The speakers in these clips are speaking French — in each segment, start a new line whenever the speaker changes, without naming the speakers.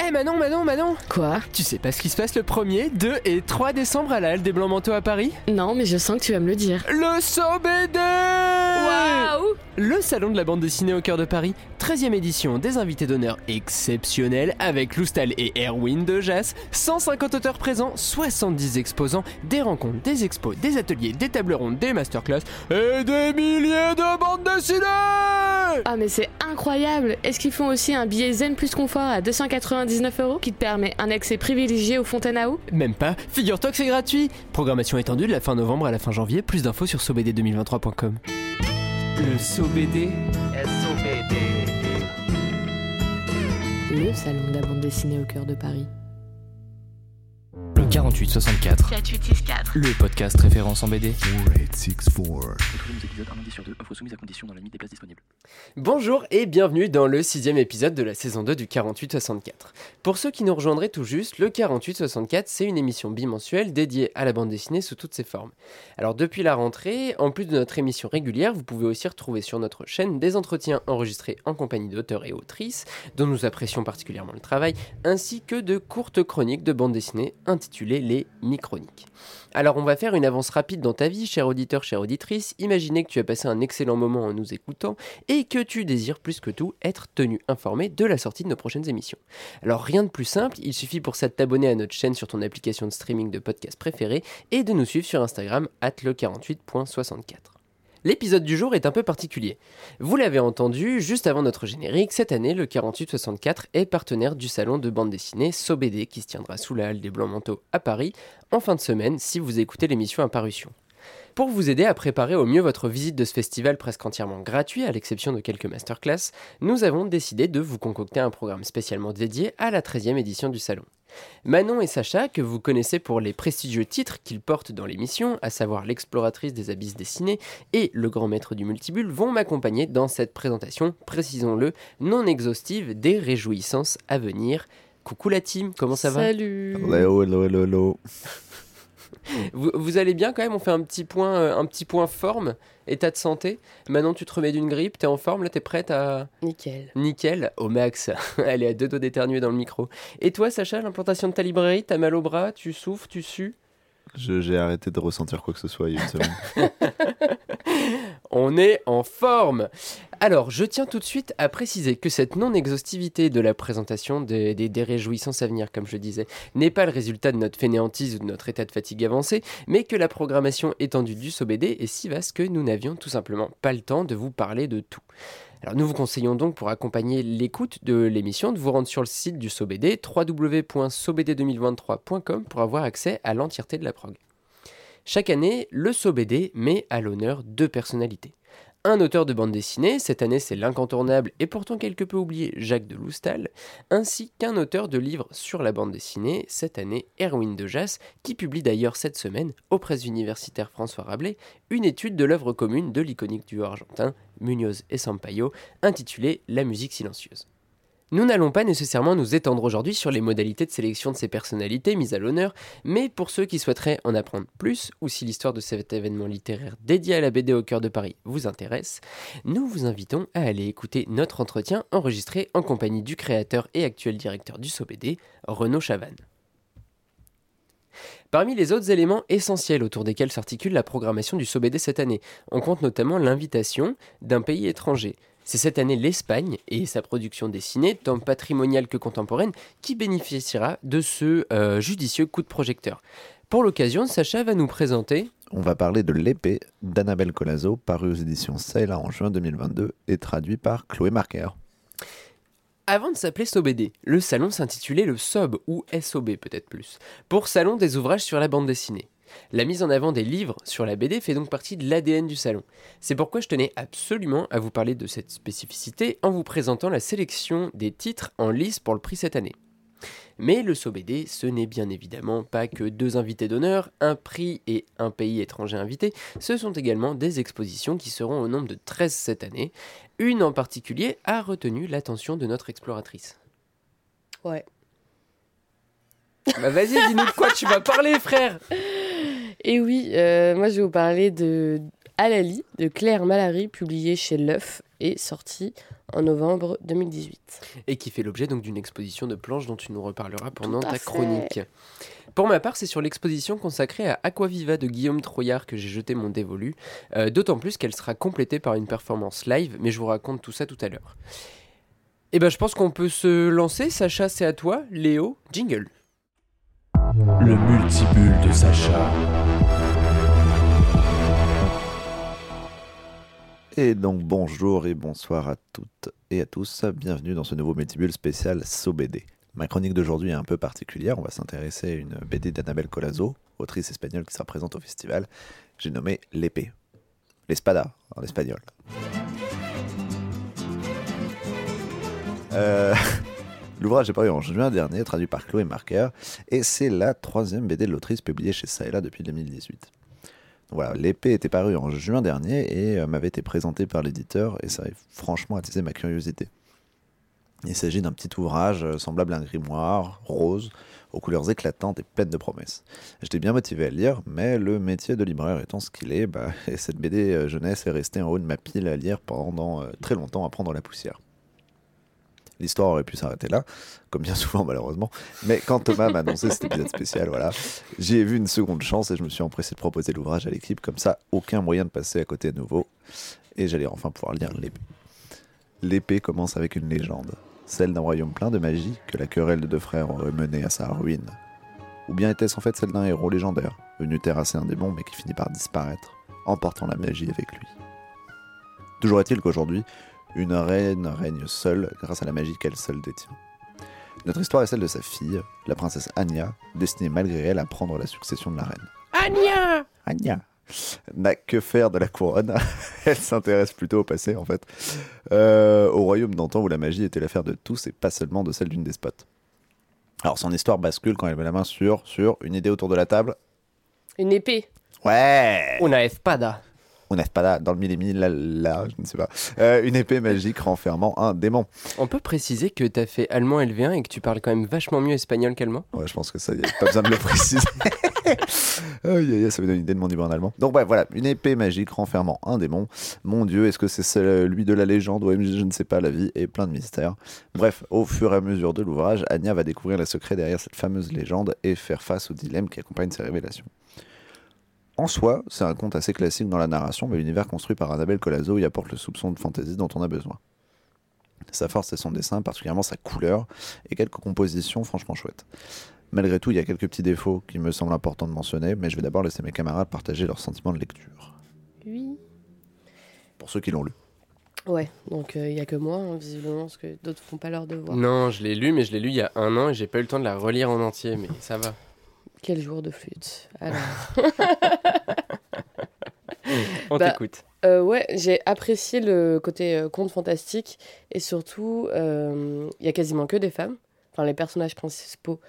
Eh Manon, Manon, Manon.
Quoi?
Tu sais pas ce qui se passe le 1er, 2 et 3 décembre à la Halle des Blancs Manteaux à Paris?
Non, mais je sens que tu vas me le dire.
Le SOBD Le salon de la bande dessinée au cœur de Paris, 13e édition, des invités d'honneur exceptionnels avec Loustal et Erwin de Jas, 150 auteurs présents, 70 exposants, des rencontres, des expos, des ateliers, des tables rondes, des masterclass et des milliers de bandes dessinées
Ah mais c'est incroyable. Est-ce qu'ils font aussi un billet zen plus confort à 299 euros qui te permet un accès privilégié aux fontaines à eau
Même pas, figure-toi que c'est gratuit. Programmation étendue de la fin novembre à la fin janvier, plus d'infos sur sobd2023.com. Le SOBD
Le salon de la bande dessinée au cœur de Paris.
Le 4864,
4864.
le podcast référence en BD.
4864.
Retrouvez nos épisodes un lundi sur deux, offre soumise à condition dans la limite des places disponibles.
Bonjour et bienvenue dans le sixième épisode de la saison 2 du 4864. Pour ceux qui nous rejoindraient tout juste, le 4864 c'est une émission bimensuelle dédiée à la bande dessinée sous toutes ses formes. Alors depuis la rentrée, en plus de notre émission régulière, vous pouvez aussi retrouver sur notre chaîne des entretiens enregistrés en compagnie d'auteurs et autrices, dont nous apprécions particulièrement le travail, ainsi que de courtes chroniques de bande dessinée intitulées les Microniques. Alors on va faire une avance rapide dans ta vie, cher auditeur, chère auditrice. Imaginez que tu as passé un excellent moment en nous écoutant et que tu désires plus que tout être tenu informé de la sortie de nos prochaines émissions. Alors rien de plus simple, il suffit pour ça de t'abonner à notre chaîne sur ton application de streaming de podcast préférée et de nous suivre sur Instagram le48.64. L'épisode du jour est un peu particulier. Vous l'avez entendu juste avant notre générique, cette année le 4864 est partenaire du salon de bande dessinée SoBD qui se tiendra sous la halle des Blancs Manteaux à Paris en fin de semaine si vous écoutez l'émission à parution. Pour vous aider à préparer au mieux votre visite de ce festival presque entièrement gratuit, à l'exception de quelques masterclass, nous avons décidé de vous concocter un programme spécialement dédié à la 13e édition du salon. Manon et Sacha, que vous connaissez pour les prestigieux titres qu'ils portent dans l'émission, à savoir l'exploratrice des abysses dessinés et le grand maître du multibule, vont m'accompagner dans cette présentation, précisons-le, non exhaustive des réjouissances à venir. Coucou la team, comment ça va?
Salut
Hello, hello, hello, hello.
vous, vous allez bien quand même On fait un petit point, euh, un petit point forme, état de santé. Manon, tu te remets d'une grippe, t'es en forme, là t'es prête à...
Nickel.
Nickel, au max. Elle est à deux doigts d'éternuer dans le micro. Et toi, Sacha, l'implantation de ta librairie, t'as mal au bras, tu souffres, tu sues?
J'ai arrêté de ressentir quoi que ce soit il.
On est en forme Alors, je tiens tout de suite à préciser que cette non-exhaustivité de la présentation des, des- des réjouissances à venir, comme je disais, n'est pas le résultat de notre fainéantise ou de notre état de fatigue avancé, mais que la programmation étendue du SOBD est si vaste que nous n'avions tout simplement pas le temps de vous parler de tout. Alors nous vous conseillons donc pour accompagner l'écoute de l'émission de vous rendre sur le site du SOBD www.sobd2023.com pour avoir accès à l'entièreté de la prog. Chaque année, le SOBD met à l'honneur deux personnalités. Un auteur de bande dessinée, cette année c'est l'incontournable et pourtant quelque peu oublié Jacques de Loustal, ainsi qu'un auteur de livres sur la bande dessinée, cette année Erwin de Jas, qui publie d'ailleurs cette semaine, aux presses universitaires François Rabelais, une étude de l'œuvre commune de l'iconique duo argentin Munoz et Sampaio, intitulée La musique silencieuse. Nous n'allons pas nécessairement nous étendre aujourd'hui sur les modalités de sélection de ces personnalités mises à l'honneur, mais pour ceux qui souhaiteraient en apprendre plus, ou si l'histoire de cet événement littéraire dédié à la BD au cœur de Paris vous intéresse, nous vous invitons à aller écouter notre entretien enregistré en compagnie du créateur et actuel directeur du SOBD, Renaud Chavannes. Parmi les autres éléments essentiels autour desquels s'articule la programmation du SOBD cette année, on compte notamment l'invitation d'un pays étranger. C'est cette année l'Espagne et sa production dessinée, tant patrimoniale que contemporaine, qui bénéficiera de ce euh, judicieux coup de projecteur. Pour l'occasion, Sacha va nous présenter
On va parler de l'épée d'Annabelle Colazo, paru aux éditions Saïla en juin 2022 et traduit par Chloé Marker.
Avant de s'appeler SOBD, le salon s'intitulait le SOB ou SOB peut-être plus, pour Salon des ouvrages sur la bande dessinée. La mise en avant des livres sur la BD fait donc partie de l'ADN du salon. C'est pourquoi je tenais absolument à vous parler de cette spécificité en vous présentant la sélection des titres en lice pour le prix cette année. Mais le SOBD, ce n'est bien évidemment pas que deux invités d'honneur, un prix et un pays étranger invité, ce sont également des expositions qui seront au nombre de 13 cette année. Une en particulier a retenu l'attention de notre exploratrice.
Ouais.
Bah vas-y, dis-nous de quoi tu vas parler, frère
Et oui, euh, moi je vais vous parler de Alali de Claire Malary, publié chez L'œuf et sorti en novembre 2018.
Et qui fait l'objet donc d'une exposition de planches dont tu nous reparleras pendant ta
fait.
chronique. Pour ma part, c'est sur l'exposition consacrée à Aquaviva de Guillaume Trouillard que j'ai jeté mon dévolu, euh, d'autant plus qu'elle sera complétée par une performance live, mais je vous raconte tout ça tout à l'heure. Et ben je pense qu'on peut se lancer, Sacha c'est à toi, Léo, jingle.
Le multibulle de Sacha.
Et donc bonjour et bonsoir à toutes et à tous. Bienvenue dans ce nouveau Multibule spécial So BD. Ma chronique d'aujourd'hui est un peu particulière. On va s'intéresser à une BD d'Annabelle Colazo, autrice espagnole qui sera présente au festival. J'ai nommé L'épée. L'espada en espagnol. Euh, L'ouvrage est paru en juin dernier, traduit par Chloé Marker, et c'est la troisième BD de l'autrice publiée chez Là depuis 2018. Voilà, l'épée était parue en juin dernier et euh, m'avait été présentée par l'éditeur et ça a franchement attisé ma curiosité. Il s'agit d'un petit ouvrage euh, semblable à un grimoire, rose, aux couleurs éclatantes et pleines de promesses. J'étais bien motivé à lire, mais le métier de libraire étant ce qu'il est, bah, et cette BD euh, jeunesse est restée en haut de ma pile à lire pendant très longtemps à prendre la poussière. L'histoire aurait pu s'arrêter là, comme bien souvent malheureusement, mais quand Thomas m'a annoncé cet épisode spécial, voilà, j'ai vu une seconde chance et je me suis empressé de proposer l'ouvrage à l'équipe, comme ça, aucun moyen de passer à côté à nouveau, et j'allais enfin pouvoir lire l'épée. L'épée commence avec une légende, celle d'un royaume plein de magie que la querelle de deux frères aurait mené à sa ruine. Ou bien était-ce en fait celle d'un héros légendaire, venu terrasser un démon mais qui finit par disparaître, emportant la magie avec lui? Toujours est-il qu'aujourd'hui, une reine règne seule grâce à la magie qu'elle seule détient. Notre histoire est celle de sa fille, la princesse Anya, destinée malgré elle à prendre la succession de la reine.
Anya
Anya n'a que faire de la couronne. Elle s'intéresse plutôt au passé, en fait. Euh, au royaume d'antan où la magie était l'affaire de tous et pas seulement de celle d'une despote. Alors, son histoire bascule quand elle met la main sur, sur une idée autour de la table.
Une épée.
Ouais
Una espada.
On n'est pas là, dans le mille là, là, je ne sais pas. Euh, une épée magique renfermant un démon.
On peut préciser que t'as fait allemand LV1 et que tu parles quand même vachement mieux espagnol qu'allemand?
Ouais, je pense que ça, y a pas besoin de le préciser. Aïe, aïe, aïe, ça me donne une idée de mon niveau en allemand. Donc, ouais, voilà, une épée magique renfermant un démon. Mon dieu, est-ce que c'est celui de la légende ou je ne sais pas, la vie est plein de mystères. Bref, au fur et à mesure de l'ouvrage, Anya va découvrir les secrets derrière cette fameuse légende et faire face aux dilemmes qui accompagnent ces révélations. En soi, c'est un conte assez classique dans la narration, mais l'univers construit par Annabelle Colazo y apporte le soupçon de fantaisie dont on a besoin. Sa force, c'est son dessin, particulièrement sa couleur, et quelques compositions franchement chouettes. Malgré tout, il y a quelques petits défauts qui me semblent importants de mentionner, mais je vais d'abord laisser mes camarades partager leurs sentiments de lecture.
Oui.
Pour ceux qui l'ont lu.
Ouais, donc il n'y a que moi, hein, visiblement, parce que d'autres font pas leur devoir.
Non, je l'ai lu, mais je l'ai lu il y a un an et j'ai pas eu le temps de la relire en entier, mais ça va.
Quel jour de flûte. Alors.
On
Bah,
t'écoute.
Euh, ouais, j'ai apprécié le côté euh, conte fantastique et surtout, euh, il y a quasiment que des femmes. Enfin, les personnages principaux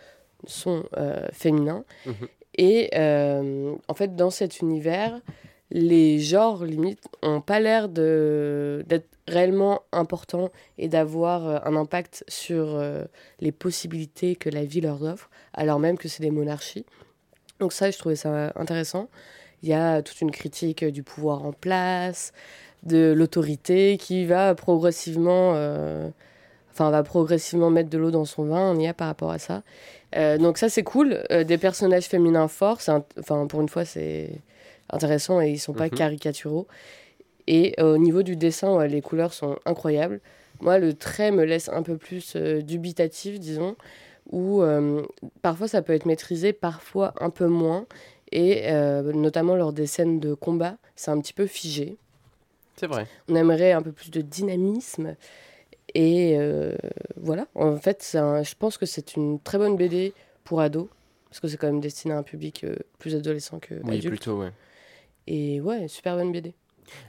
sont euh, féminins.
Mhm.
Et euh, en fait, dans cet univers, les genres, limite, ont pas l'air d'être réellement importants et d'avoir euh, un impact sur euh, les possibilités que la vie leur offre, alors même que c'est des monarchies. Donc ça, je trouvais ça intéressant. Il y a toute une critique du pouvoir en place, de l'autorité qui va progressivement, euh, enfin va progressivement mettre de l'eau dans son vin. On y a par rapport à ça. Donc ça c'est cool. Des personnages féminins forts. Enfin pour une fois c'est intéressant et ils sont pas
Mhm.
caricaturaux. Et euh, au niveau du dessin, les couleurs sont incroyables. Moi, le trait me laisse un peu plus euh, dubitatif, disons, où euh, parfois ça peut être maîtrisé, parfois un peu moins. Et notamment lors des scènes de combat, c'est un petit peu figé.
C'est vrai.
On aimerait un peu plus de dynamisme. Et euh, voilà, en fait, un- je pense que c'est une très bonne BD pour ados, parce que c'est quand même destiné à un public euh, plus adolescent que
Oui,
adulte.
plutôt, ouais.
Et ouais, super bonne BD.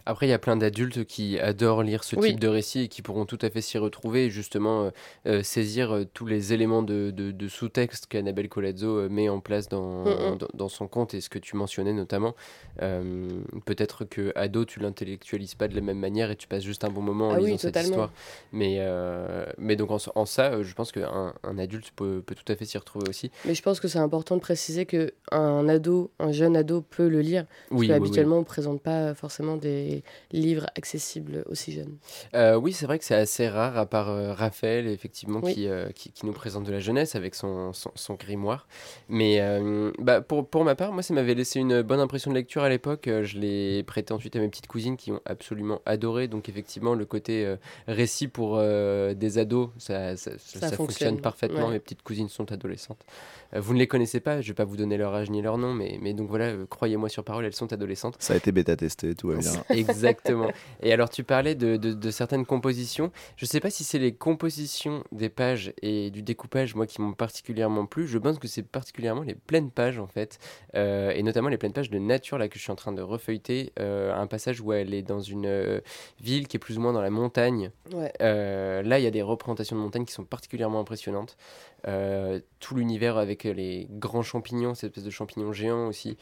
Après, il y a plein d'adultes qui adorent lire ce
Oui.
type de récit et qui pourront tout à fait s'y retrouver et justement euh, euh, saisir euh, tous les éléments de, de- de sous-texte qu'Annabelle Colazzo met en place dans,
Mm, mm.
dans, dans son conte et ce que tu mentionnais notamment. Euh, Peut-être que ado, tu l'intellectualises pas de la même manière et tu passes juste un bon moment en
Ah oui,
lisant cette histoire. Mais, mais donc en, en ça, je pense qu'un un adulte peut, peut tout à fait s'y retrouver aussi.
Mais je pense que c'est important de préciser que un ado, un jeune ado peut le lire. Parce
Oui,
que
oui,
habituellement, on ne présente pas forcément des livres accessibles aussi jeunes.
Euh, oui, c'est vrai que c'est assez rare, à part euh, Raphaël, effectivement,
Oui.
qui, euh, qui, qui nous présente de la jeunesse avec son, son, son grimoire. Mais euh, bah, pour, pour ma part, moi, ça m'avait laissé une bonne impression de lecture à l'époque. Je l'ai prêté ensuite à mes petites cousines qui ont absolument adoré. Donc, effectivement, le côté euh, récit pour euh, des ados, ça, ça, ça-
Ça
ça fonctionne
fonctionne,
parfaitement.
ouais.
Mes petites cousines sont adolescentes. Vous ne les connaissez pas, je ne vais pas vous donner leur âge ni leur nom, mais, mais donc voilà, croyez-moi sur parole, elles sont adolescentes.
Ça a été bêta testé, tout va bien.
Exactement. Et alors, tu parlais de, de- de certaines compositions. Je sais pas si c'est les compositions des pages et du découpage, moi, qui m'ont particulièrement plu. Je pense que c'est particulièrement les pleines pages, en fait. Euh, et notamment les pleines pages de nature, là, que je suis en train de refeuilleter. Euh, un passage où elle est dans une euh, ville qui est plus ou moins dans la montagne.
Ouais.
Là, il y a des représentations de montagnes qui sont particulièrement impressionnantes. Tout l'univers avec les grands champignons, cette espèce de champignons géants aussi.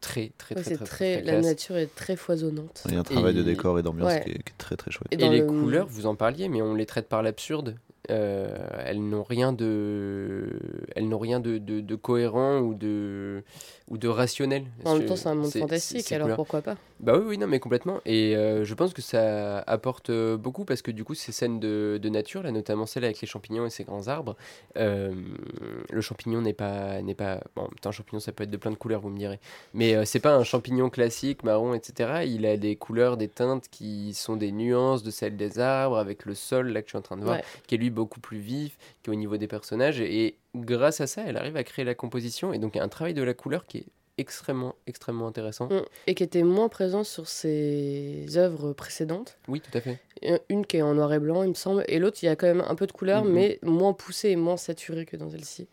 Très, très,
Ouais,
très,
c'est
très,
très,
très
la
classe.
nature est très foisonnante.
Il y a un travail de décor et d'ambiance
Ouais.
qui, est, qui est très très chouette.
Et
les
le-
couleurs, vous en parliez, mais on les traite par l'absurde. Euh, elles n'ont rien de, elles n'ont rien de, de, de cohérent ou de ou de rationnel.
En même temps, c'est un monde fantastique, alors pourquoi pas?
Bah oui, oui, non, mais complètement. Et euh, je pense que ça apporte euh, beaucoup parce que du coup, ces scènes de, de nature, là, notamment celle avec les champignons et ces grands arbres, le champignon n'est pas, n'est pas. Bon, un champignon, ça peut être de plein de couleurs, vous me direz. Mais c'est pas un champignon classique, marron, etc. Il a des couleurs, des teintes qui sont des nuances de celles des arbres, avec le sol, là, que je suis en train de voir,
Ouais.
qui est lui beaucoup plus vif, qui est au niveau des personnages. Et grâce à ça, elle arrive à créer la composition. Et donc, un travail de la couleur qui est extrêmement, extrêmement intéressant.
Mm. Et qui était moins présent sur ses œuvres précédentes.
Oui, tout à fait.
Euh, Une qui est en noir et blanc, il me semble, et l'autre, il y a quand même un peu de couleur,
Mhm.
mais moins poussée et moins saturée que dans celle-ci.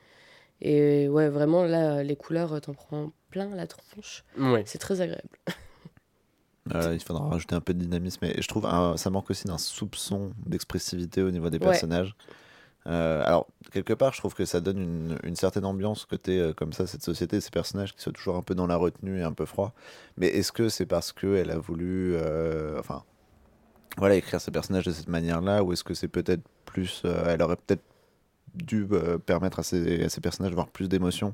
Et ouais, vraiment, là, les couleurs, t'en prends plein la tronche.
Ouais.
C'est très agréable.
Euh, il faudra rajouter un peu de dynamisme. Et je trouve un- ça manque aussi d'un soupçon d'expressivité au niveau des
Ouais.
personnages. Euh, alors, quelque part, je trouve que ça donne une, une certaine ambiance côté euh, comme ça, cette société, ces personnages qui sont toujours un peu dans la retenue et un peu froid. Mais est-ce que c'est parce qu'elle a voulu, euh, enfin, voilà, écrire ces personnages de cette manière-là, ou est-ce que c'est peut-être plus, euh, elle aurait peut-être dû euh, permettre à ces, à ces personnages d'avoir plus d'émotions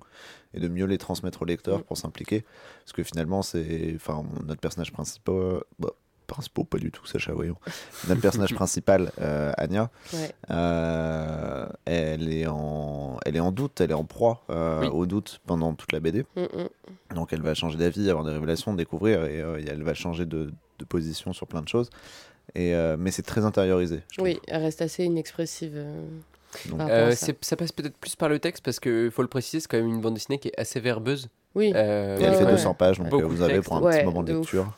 et de mieux les transmettre au lecteur
Mm.
pour s'impliquer parce que finalement c'est enfin notre personnage principal bah, principal pas du tout Sacha voyons notre personnage principal euh, Anya
Ouais.
euh, elle est en elle est en doute elle est en proie euh,
Oui.
au doute pendant toute la BD
Mm, mm.
donc elle va changer d'avis avoir des révélations découvrir et, et elle va changer de, de position sur plein de choses et mais c'est très intériorisé trouve.
Oui, elle reste assez inexpressive. Euh,
Donc,
Euh,
ça.
passe peut-être plus par le texte parce que faut le préciser, c'est quand même une bande dessinée qui est assez verbeuse.
Oui,
Euh,
elle fait
ouais.
200 pages donc
Beaucoup
euh, vous avez pour un
Ouais,
petit moment de lecture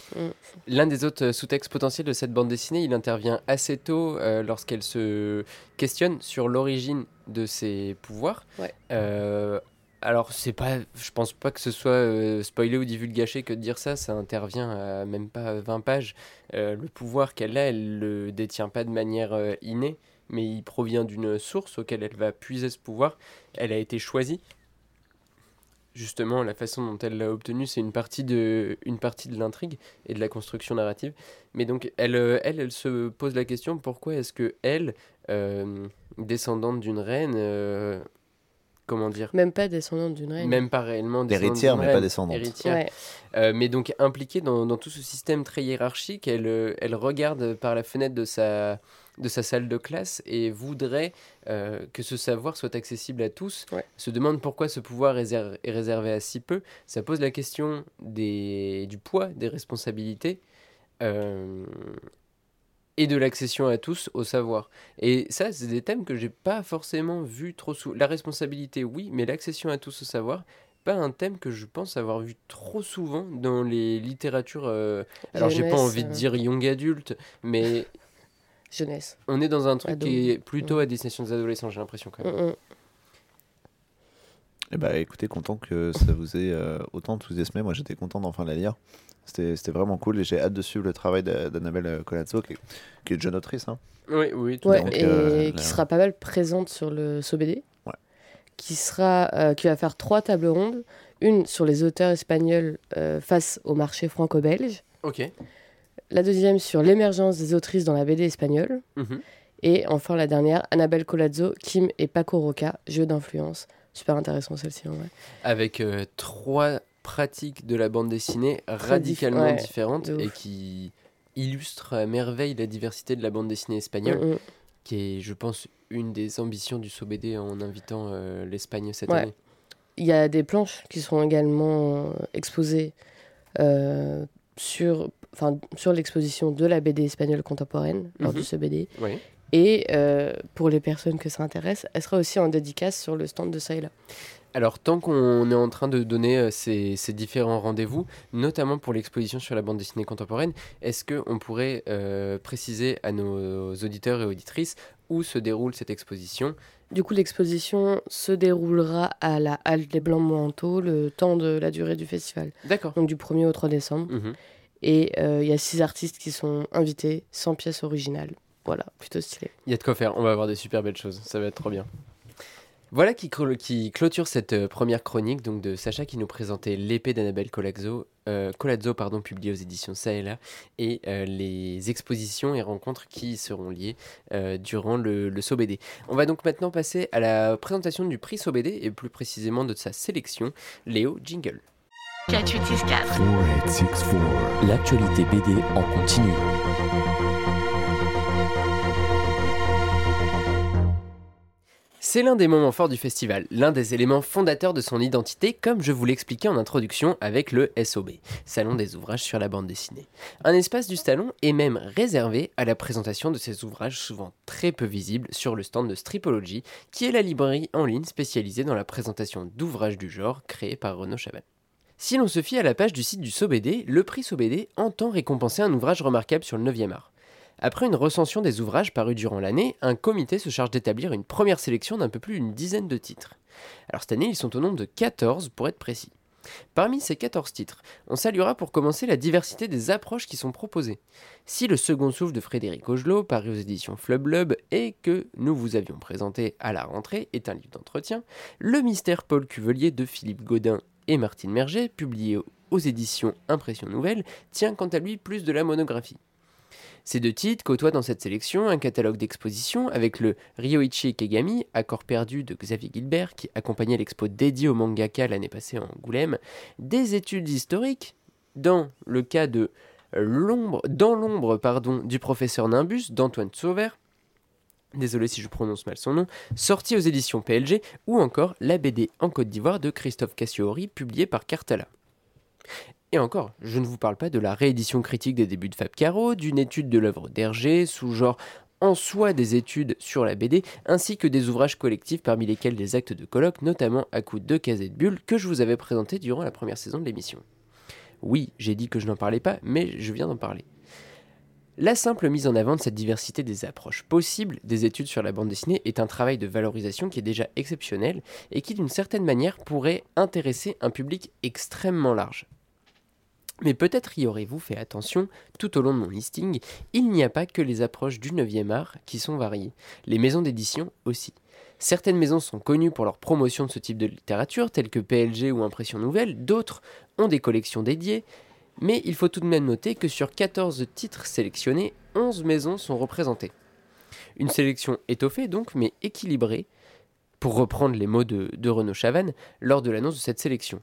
L'un des autres sous-textes potentiels de cette bande dessinée, il intervient assez tôt euh, lorsqu'elle se questionne sur l'origine de ses pouvoirs.
Ouais.
Euh, alors, c'est pas, je pense pas que ce soit euh, spoilé ou divulgaché que de dire ça. Ça intervient à même pas 20 pages. Euh, le pouvoir qu'elle a, elle le détient pas de manière euh, innée, mais il provient d'une source auquel elle va puiser ce pouvoir. Elle a été choisie. Justement, la façon dont elle l'a obtenu, c'est une partie de, une partie de l'intrigue et de la construction narrative. Mais donc, elle, euh, elle, elle se pose la question pourquoi est-ce que elle, euh, descendante d'une reine, euh, comment dire,
même pas descendante d'une reine.
même pas réellement descendante
Héritière, mais pas descendante.
héritière,
Ouais.
euh, mais donc impliquée dans, dans tout ce système très hiérarchique, elle, elle regarde par la fenêtre de sa, de sa salle de classe et voudrait euh, que ce savoir soit accessible à tous.
Ouais.
Se demande pourquoi ce pouvoir est, réser- est réservé à si peu. Ça pose la question des, du poids des responsabilités. euh, et de l'accession à tous au savoir. Et ça, c'est des thèmes que j'ai pas forcément vu trop souvent. La responsabilité, oui, mais l'accession à tous au savoir, pas un thème que je pense avoir vu trop souvent dans les littératures. euh, Alors, j'ai pas envie de
euh,
dire young adulte, mais
Jeunesse.
on est dans un truc
Ado.
qui est plutôt à destination des adolescents, j'ai l'impression quand même.
Mm, mm.
Eh bah, écoutez, content que ça vous ait euh, autant enthousiasmé. Moi, j'étais content d'enfin la lire. C'était c'était vraiment cool et j'ai hâte de suivre le travail d'A- d'Annabelle euh, Colazzo, qui, est- qui est jeune autrice. Hein.
Oui, oui, tout
Ouais,
Donc,
et
euh,
qui
là-
sera pas mal présente sur le SOBD.
Ouais.
Qui, sera, euh, qui va faire trois tables rondes. Une sur les auteurs espagnols euh, face au marché franco-belge.
Ok.
La deuxième sur l'émergence des autrices dans la BD espagnole.
Mhm.
Et enfin la dernière, Annabelle Colazzo, Kim et Paco Roca, jeu d'influence. Super intéressant celle-ci en vrai.
Avec euh, trois pratiques de la bande dessinée radicalement
ouais,
différentes et qui illustrent à merveille la diversité de la bande dessinée espagnole,
Mm, mm.
qui est, je pense, une des ambitions du SOBD en invitant euh, l'Espagne cette
Ouais.
année.
Il y a des planches qui seront également euh, exposées euh, sur, enfin, sur l'exposition de la BD espagnole contemporaine lors
Mhm.
de ce BD.
Oui.
Et euh, pour les personnes que ça intéresse, elle sera aussi en dédicace sur le stand de ça et là.
Alors, tant qu'on est en train de donner euh, ces, ces différents rendez-vous, notamment pour l'exposition sur la bande dessinée contemporaine, est-ce qu'on pourrait euh, préciser à nos auditeurs et auditrices où se déroule cette exposition
Du coup, l'exposition se déroulera à la Halle des Blancs Manteaux le temps de la durée du festival,
D'accord.
donc du 1er au 3 décembre.
Mhm.
Et euh, il y a six artistes qui sont invités, sans pièces originales. Voilà, plutôt stylé.
Il y a de quoi faire, on va avoir des super belles choses, ça va être trop bien. Voilà qui, clôture cette euh, première chronique donc de Sacha qui nous présentait l'épée d'Annabelle Colazzo, euh, Colazzo pardon, publiée aux éditions Ça et là, et euh, les expositions et rencontres qui y seront liées euh, durant le, le SOBD. On va donc maintenant passer à la présentation du prix SOBD et plus précisément de sa sélection. Léo Jingle.
4864.
4864.
L'actualité BD en continu.
C'est l'un des moments forts du festival, l'un des éléments fondateurs de son identité, comme je vous l'expliquais en introduction avec le SOB, Salon des ouvrages sur la bande dessinée. Un espace du salon est même réservé à la présentation de ces ouvrages souvent très peu visibles sur le stand de Stripology, qui est la librairie en ligne spécialisée dans la présentation d'ouvrages du genre créée par Renaud Chaban. Si l'on se fie à la page du site du SOBD, le prix SOBD entend récompenser un ouvrage remarquable sur le 9e art. Après une recension des ouvrages parus durant l'année, un comité se charge d'établir une première sélection d'un peu plus d'une dizaine de titres. Alors cette année, ils sont au nombre de 14 pour être précis. Parmi ces 14 titres, on saluera pour commencer la diversité des approches qui sont proposées. Si le second souffle de Frédéric Augelot, paru aux éditions Flub Lub et que nous vous avions présenté à la rentrée, est un livre d'entretien, Le mystère Paul Cuvelier de Philippe Godin et Martine Merget, publié aux éditions Impression Nouvelle, tient quant à lui plus de la monographie. Ces deux titres côtoient dans cette sélection un catalogue d'expositions avec le Ryoichi Kegami, Accord perdu de Xavier Gilbert, qui accompagnait l'expo dédiée au mangaka l'année passée en Angoulême, des études historiques, dans le cas de l'ombre, dans l'ombre pardon, du professeur Nimbus d'Antoine Sauvert, désolé si je prononce mal son nom, sorti aux éditions PLG, ou encore la BD en Côte d'Ivoire de Christophe Cassiori, publiée par Cartala. Et encore, je ne vous parle pas de la réédition critique des débuts de Fab Caro, d'une étude de l'œuvre d'Hergé, sous-genre en soi des études sur la BD, ainsi que des ouvrages collectifs parmi lesquels des actes de colloque, notamment à coup de casettes bulles, que je vous avais présenté durant la première saison de l'émission. Oui, j'ai dit que je n'en parlais pas, mais je viens d'en parler. La simple mise en avant de cette diversité des approches possibles des études sur la bande dessinée est un travail de valorisation qui est déjà exceptionnel et qui d'une certaine manière pourrait intéresser un public extrêmement large. Mais peut-être y aurez-vous fait attention, tout au long de mon listing, il n'y a pas que les approches du 9e art qui sont variées, les maisons d'édition aussi. Certaines maisons sont connues pour leur promotion de ce type de littérature, telles que PLG ou Impression Nouvelle, d'autres ont des collections dédiées, mais il faut tout de même noter que sur 14 titres sélectionnés, 11 maisons sont représentées. Une sélection étoffée donc, mais équilibrée, pour reprendre les mots de, Renaud Chavannes lors de l'annonce de cette sélection.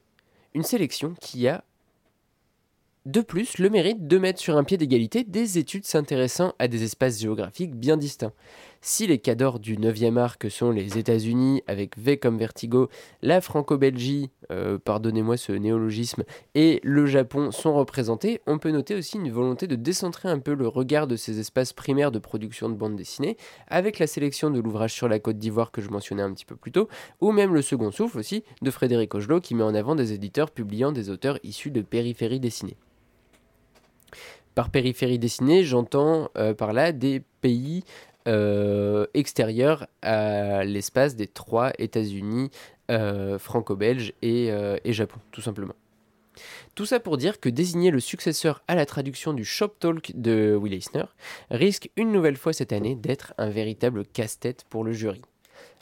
Une sélection qui a de plus le mérite de mettre sur un pied d'égalité des études s'intéressant à des espaces géographiques bien distincts. Si les cadors du 9e art que sont les États-Unis avec V comme Vertigo, la Franco-Belgie, euh, pardonnez-moi ce néologisme, et le Japon sont représentés, on peut noter aussi une volonté de décentrer un peu le regard de ces espaces primaires de production de bande dessinée, avec la sélection de l'ouvrage sur la Côte d'Ivoire que je mentionnais un petit peu plus tôt, ou même le second souffle aussi de Frédéric Augelot qui met en avant des éditeurs publiant des auteurs issus de périphéries dessinées. Par périphérie dessinée, j'entends euh, par là des pays euh, extérieure à l'espace des trois États-Unis euh, franco-belges et, et Japon, tout simplement. Tout ça pour dire que désigner le successeur à la traduction du Shop Talk de Will Eisner risque une nouvelle fois cette année d'être un véritable casse-tête pour le jury.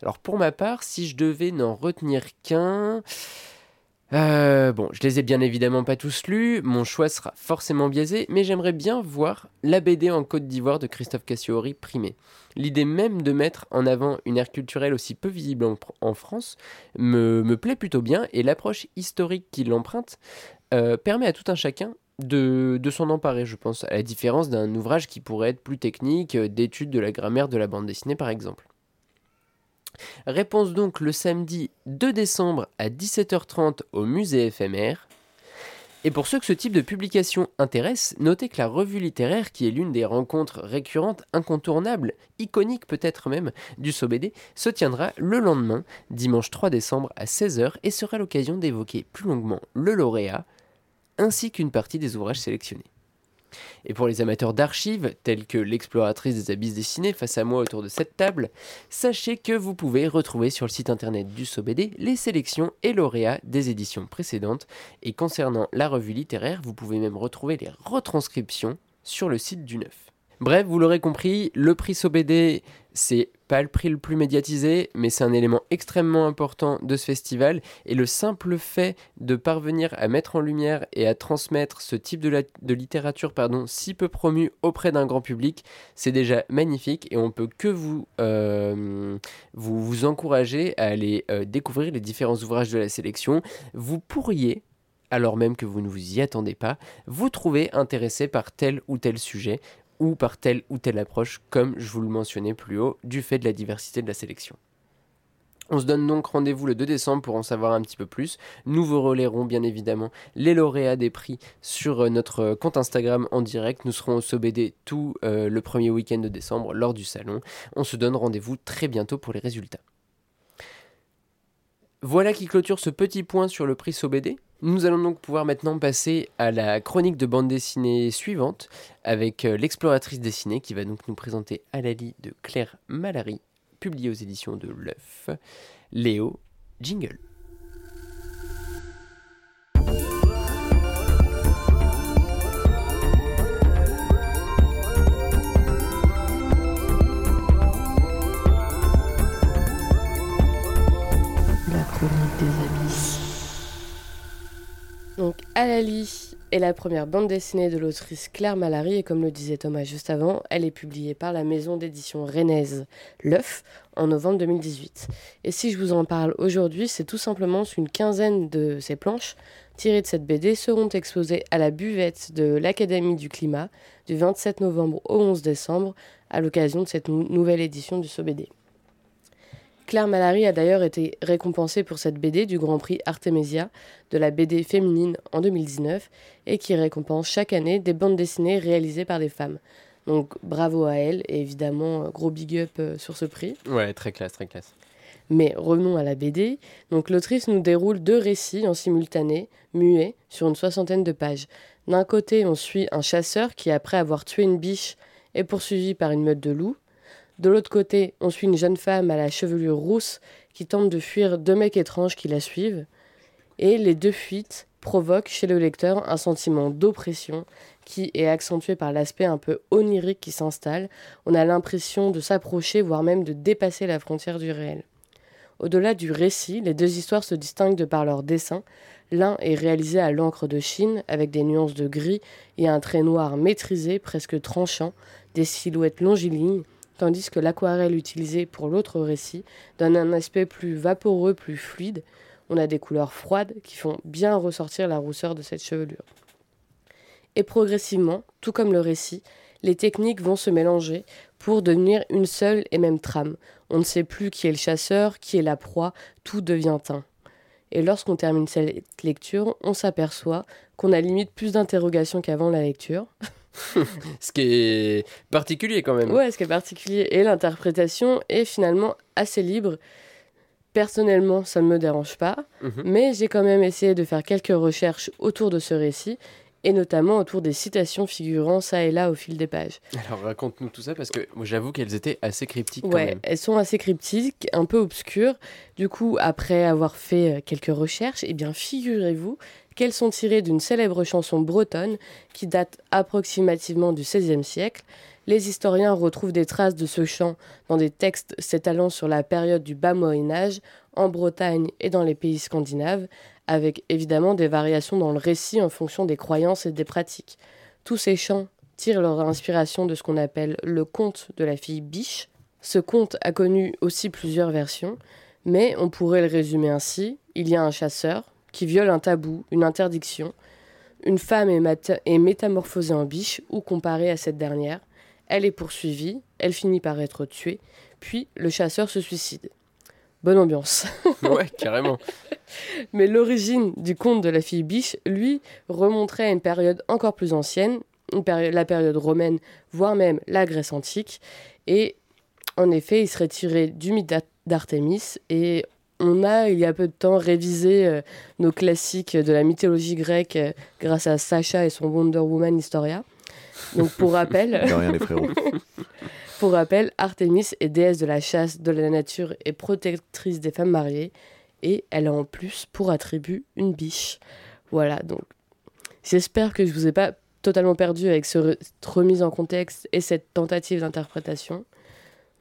Alors pour ma part, si je devais n'en retenir qu'un... euh, bon, je les ai bien évidemment pas tous lus, mon choix sera forcément biaisé, mais j'aimerais bien voir la BD en Côte d'Ivoire de Christophe Cassiori primée. L'idée même de mettre en avant une ère culturelle aussi peu visible en, France me, me plaît plutôt bien, et l'approche historique qui l'emprunte euh, permet à tout un chacun de, de s'en emparer, je pense, à la différence d'un ouvrage qui pourrait être plus technique, euh, d'étude de la grammaire de la bande dessinée par exemple. Réponse donc le samedi 2 décembre à 17h30 au musée éphémère. Et pour ceux que ce type de publication intéresse, notez que la revue littéraire, qui est l'une des rencontres récurrentes, incontournables, iconiques peut-être même, du SOBD, se tiendra le lendemain, dimanche 3 décembre à 16h, et sera l'occasion d'évoquer plus longuement le lauréat, ainsi qu'une partie des ouvrages sélectionnés. Et pour les amateurs d'archives, tels que l'exploratrice des abysses dessinés face à moi autour de cette table, sachez que vous pouvez retrouver sur le site internet du SOBD les sélections et lauréats des éditions précédentes. Et concernant la revue littéraire, vous pouvez même retrouver les retranscriptions sur le site du neuf. Bref, vous l'aurez compris, le prix SOBD, c'est pas le prix le plus médiatisé, mais c'est un élément extrêmement important de ce festival. Et le simple fait de parvenir à mettre en lumière et à transmettre ce type de, littérature pardon, si peu promu auprès d'un grand public, c'est déjà magnifique. Et on peut que vous, euh, encourager à aller euh, découvrir les différents ouvrages de la sélection. Vous pourriez, alors même que vous ne vous y attendez pas, vous trouver intéressé par tel ou tel sujet ou par telle ou telle approche, comme je vous le mentionnais plus haut, du fait de la diversité de la sélection. On se donne donc rendez-vous le 2 décembre pour en savoir un petit peu plus. Nous vous relayerons bien évidemment les lauréats des prix sur euh, notre compte Instagram en direct. Nous serons au SOBD tout euh, le premier week-end de décembre lors du salon. On se donne rendez-vous très bientôt pour les résultats. Voilà qui clôture ce petit point sur le prix SOBD. Nous allons donc pouvoir maintenant passer à la chronique de bande dessinée suivante avec euh, l'exploratrice dessinée qui va donc nous présenter Alali de Claire Malary, publié aux éditions de l'œuf. Léo, jingle.
Alali est la première bande dessinée de l'autrice Claire Malary et comme le disait Thomas juste avant, elle est publiée par la maison d'édition rennaise L'œuf en novembre 2018. Et si je vous en parle aujourd'hui, c'est tout simplement qu'une quinzaine de ces planches tirées de cette BD seront exposées à la buvette de l'Académie du Climat du 27 novembre au 11 décembre à l'occasion de cette nou- nouvelle édition du SOBD. Claire Malary a d'ailleurs été récompensée pour cette BD du Grand Prix Artemisia de la BD féminine en 2019 et qui récompense chaque année des bandes dessinées réalisées par des femmes. Donc bravo à elle et évidemment euh, gros big up euh, sur ce prix.
Ouais, très classe, très classe.
Mais revenons à la BD. Donc l'autrice nous déroule deux récits en simultané, muets, sur une soixantaine de pages. D'un côté, on suit un chasseur qui, après avoir tué une biche, est poursuivi par une meute de loups. De l'autre côté, on suit une jeune femme à la chevelure rousse qui tente de fuir deux mecs étranges qui la suivent. Et les deux fuites provoquent chez le lecteur un sentiment d'oppression qui est accentué par l'aspect un peu onirique qui s'installe. On a l'impression de s'approcher, voire même de dépasser la frontière du réel. Au-delà du récit, les deux histoires se distinguent de par leur dessin. L'un est réalisé à l'encre de Chine, avec des nuances de gris et un trait noir maîtrisé, presque tranchant, des silhouettes longilignes, tandis que l'aquarelle utilisée pour l'autre récit donne un aspect plus vaporeux, plus fluide. On a des couleurs froides qui font bien ressortir la rousseur de cette chevelure. Et progressivement, tout comme le récit, les techniques vont se mélanger pour devenir une seule et même trame. On ne sait plus qui est le chasseur, qui est la proie, tout devient un. Et lorsqu'on termine cette lecture, on s'aperçoit qu'on a limite plus d'interrogations qu'avant la lecture.
Ce qui est particulier quand même.
Ouais, ce qui est particulier. Et l'interprétation est finalement assez libre. Personnellement, ça ne me dérange pas,
Mhm.
mais j'ai quand même essayé de faire quelques recherches autour de ce récit et notamment autour des citations figurant ça et là au fil des pages.
Alors raconte-nous tout ça parce que moi j'avoue qu'elles étaient assez cryptiques quand
Ouais,
même.
elles sont assez cryptiques, un peu obscures. Du coup, après avoir fait euh, quelques recherches, eh bien, figurez-vous qu'elles sont tirées d'une célèbre chanson bretonne qui date approximativement du XVIe siècle. Les historiens retrouvent des traces de ce chant dans des textes s'étalant sur la période du bas Moyen Âge, en Bretagne et dans les pays scandinaves, avec évidemment des variations dans le récit en fonction des croyances et des pratiques. Tous ces chants tirent leur inspiration de ce qu'on appelle le conte de la fille biche. Ce conte a connu aussi plusieurs versions, mais on pourrait le résumer ainsi. Il y a un chasseur qui viole un tabou, une interdiction. Une femme est, métamorphosée en biche ou comparée à cette dernière. Elle est poursuivie, elle finit par être tuée, puis le chasseur se suicide. Bonne ambiance.
ouais, carrément.
Mais l'origine du conte de la fille biche, lui, remonterait à une période encore plus ancienne, une péri- la période romaine, voire même la Grèce antique. Et en effet, il serait tiré du mythe d'A- d'Artémis. Et on a, il y a peu de temps, révisé euh, nos classiques de la mythologie grecque euh, grâce à Sacha et son Wonder Woman Historia. Donc pour rappel,
De rien, les frérots.
Pour rappel, Artémis est déesse de la chasse, de la nature et protectrice des femmes mariées. Et elle a en plus pour attribut une biche. Voilà, donc j'espère que je vous ai pas totalement perdu avec cette remise en contexte et cette tentative d'interprétation.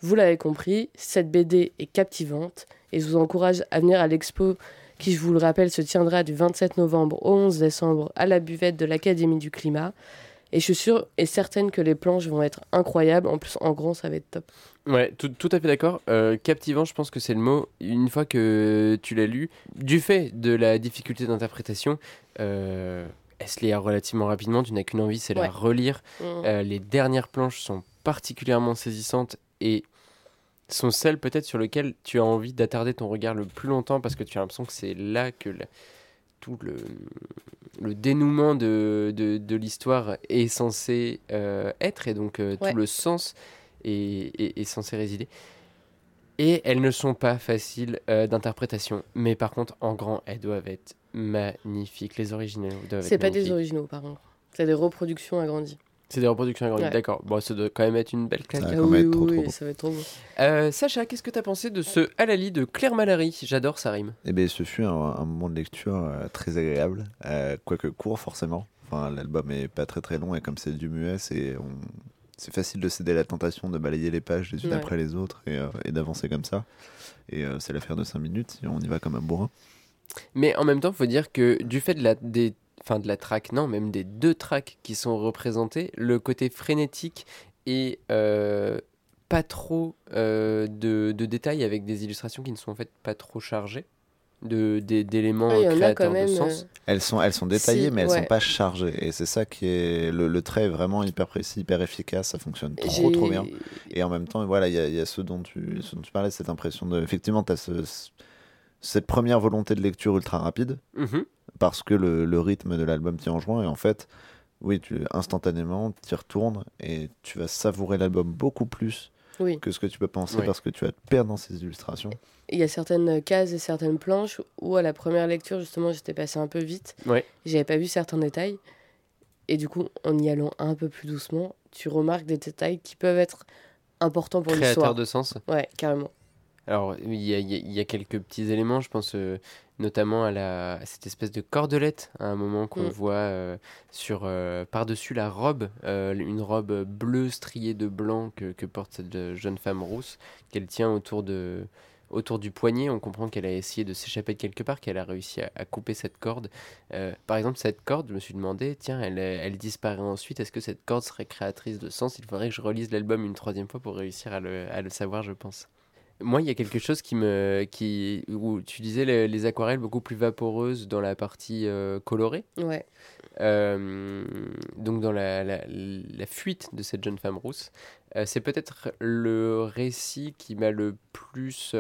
Vous l'avez compris, cette BD est captivante et je vous encourage à venir à l'expo qui, je vous le rappelle, se tiendra du 27 novembre au 11 décembre à la buvette de l'Académie du Climat. Et je suis sûre et certaine que les planches vont être incroyables. En plus, en grand, ça va être top.
Ouais, tout, tout à fait d'accord. Euh, captivant, je pense que c'est le mot. Une fois que tu l'as lu, du fait de la difficulté d'interprétation, euh, elle se lit relativement rapidement. Tu n'as qu'une envie, c'est
Ouais.
la relire. Euh, les dernières planches sont particulièrement saisissantes et sont celles peut-être sur lesquelles tu as envie d'attarder ton regard le plus longtemps parce que tu as l'impression que c'est là que la- tout le, le dénouement de, de, de l'histoire est censé euh, être et donc euh,
Ouais.
tout le sens est, est- est censé résider. Et elles ne sont pas faciles euh, d'interprétation, mais par contre en grand elles doivent être magnifiques. Les originaux doivent
C'est
être
pas des originaux, par contre. C'est des reproductions agrandies.
C'est des reproductions agrandies,
Ouais.
d'accord. Bon, ça doit quand même être une belle claque.
Ah
quand
oui,
même, trop,
oui,
trop
oui,
beau.
ça va être trop beau.
Euh, Sacha, qu'est-ce que t'as pensé de ce Alali de Claire Malary J'adore sa rime.
Eh bien, ce fut un, un moment de lecture euh, très agréable, euh, quoique court forcément. Enfin, l'album est pas très très long et comme c'est du muet, c'est on- c'est facile de céder à la tentation de balayer les pages les unes
Ouais.
après les autres et, euh, et d'avancer comme ça. Et euh, c'est l'affaire de 5 minutes et on y va comme un bourrin.
Mais en même temps, faut dire que du fait de la, des, enfin de la track, non, même des deux tracks qui sont représentés, le côté frénétique et euh, pas trop euh, de, de détails avec des illustrations qui ne sont en fait pas trop chargées de, des- d'éléments
Ah,
créateurs de
euh,
sens.
Elles sont, elles sont détaillées,
Si,
mais elles
ouais.
sont pas chargées. Et c'est ça qui est. Le, le trait est vraiment hyper précis, hyper efficace. Ça fonctionne trop, trop bien. Et en même temps, voilà, il y a, il y a ce, dont tu, ce dont tu parlais, cette impression de. Effectivement, tu as ce, ce- cette première volonté de lecture ultra rapide,
Mhm.
parce que le, le rythme de l'album t'y enjoint. Et en fait, oui, tu, instantanément, tu y retournes et tu vas savourer l'album beaucoup plus
Oui.
que ce que tu peux penser,
Oui.
parce que tu vas te perdre dans ces illustrations.
Il y a certaines cases et certaines planches où, à la première lecture, justement, j'étais passé un peu vite.
Ouais.
J'avais pas vu certains détails. Et du coup, en y allant un peu plus doucement, tu remarques des détails qui peuvent être importants pour
Créateur
l'histoire.
de sens.
Ouais, carrément.
Alors, il y a, il y a- quelques petits éléments, je pense euh, notamment à, la, à cette espèce de cordelette à un moment qu'on
Mm.
voit euh, sur euh, par-dessus la robe, une robe bleue striée de blanc que, que porte cette jeune femme rousse, qu'elle tient autour, de, autour du poignet. On comprend qu'elle a essayé de s'échapper de quelque part, qu'elle a réussi à, à couper cette corde. Euh, par exemple, cette corde, je me suis demandé, tiens, elle, elle disparaît ensuite, est-ce que cette corde serait créatrice de sens? Il faudrait que je relise l'album une troisième fois pour réussir à le, à le savoir, je pense. Moi, il y a quelque chose qui me, qui, où tu disais les, les aquarelles beaucoup plus vaporeuses dans la partie euh, colorée,
Ouais.
Euh, donc dans la, la, la fuite de cette jeune femme rousse. Euh, c'est peut-être le récit qui m'a le plus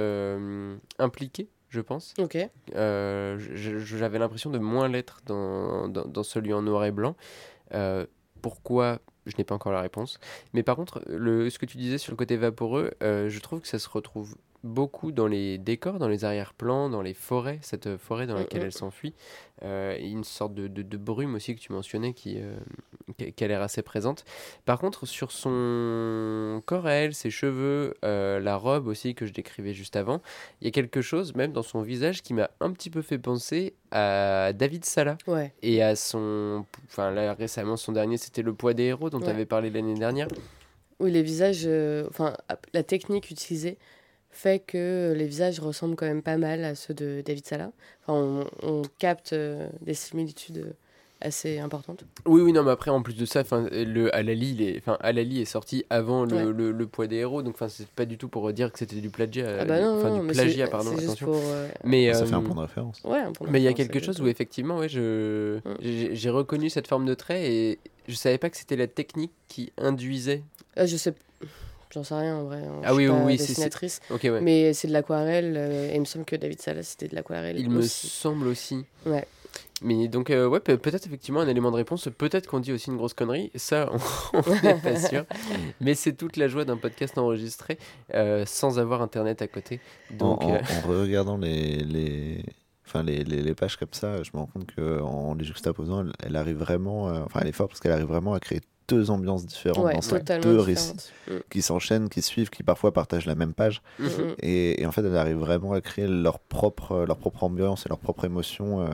impliqué, je pense.
Ok.
J'avais l'impression de moins l'être dans, dans, dans celui en noir et blanc. Pourquoi Je n'ai pas encore la réponse. Mais par contre, ce que tu disais sur le côté vaporeux, euh, je trouve que ça se retrouve beaucoup dans les décors, dans les arrière-plans, dans les forêts, cette forêt dans laquelle elle s'enfuit. Euh, une sorte de, de- de brume aussi que tu mentionnais qui, euh, qui qui a l'air assez présente. Par contre, sur son corps à elle, ses cheveux, euh, la robe aussi que je décrivais juste avant, il y a quelque chose, même dans son visage, qui m'a un petit peu fait penser à David Salah
Ouais.
et à son. Enfin, là récemment, son dernier, c'était Le poids des héros dont tu avais parlé l'année dernière.
Oui, les visages, enfin, la technique utilisée fait que les visages ressemblent quand même pas mal à ceux de David Salah. Enfin, on, on capte euh, des similitudes euh, assez importantes.
Oui, oui, non, mais après, en plus de ça, le Alali, il est, Alali est sorti avant le,
Ouais.
le, le poids des héros, donc c'est pas du tout pour dire que c'était du plagiat,
ah bah non, non,
du
mais
plagiat,
c'est-
pardon,
c'est juste
attention.
pour. euh,
Mais,
Ça fait un
euh,
point de référence.
Ouais, un point de
mais il y a quelque chose où effectivement, ouais, je,
Mm.
j'ai j'ai reconnu cette forme de trait et je savais pas que c'était la technique qui induisait.
Euh, je sais, j'en sais rien en vrai. hein,
Ah
je
oui,
suis
oui,
pas dessinatrice.
Ouais.
Mais c'est de l'aquarelle. euh, et il me semble que David Salah c'était de l'aquarelle.
Il me semble aussi.
Ouais.
Mais donc, euh, ouais, pe- peut-être effectivement un élément de réponse. Peut-être qu'on dit aussi une grosse connerie. Ça, on n'est pas sûr. Mais c'est toute la joie d'un podcast enregistré euh, sans avoir internet à côté. Donc,
en, en-
euh,
en regardant les, les, enfin les, les, les pages comme ça, je me rends compte qu'en les juxtaposant, elle, elle arrive vraiment, euh, enfin elle est forte parce qu'elle arrive vraiment à créer deux ambiances différentes
Ouais,
dans ces deux récits
différente.
qui s'enchaînent, qui suivent, qui parfois partagent la même page.
Mm, mm, mm.
Et, et en fait, elle arrive vraiment à créer leur propre, leur propre ambiance et leur propre émotion euh,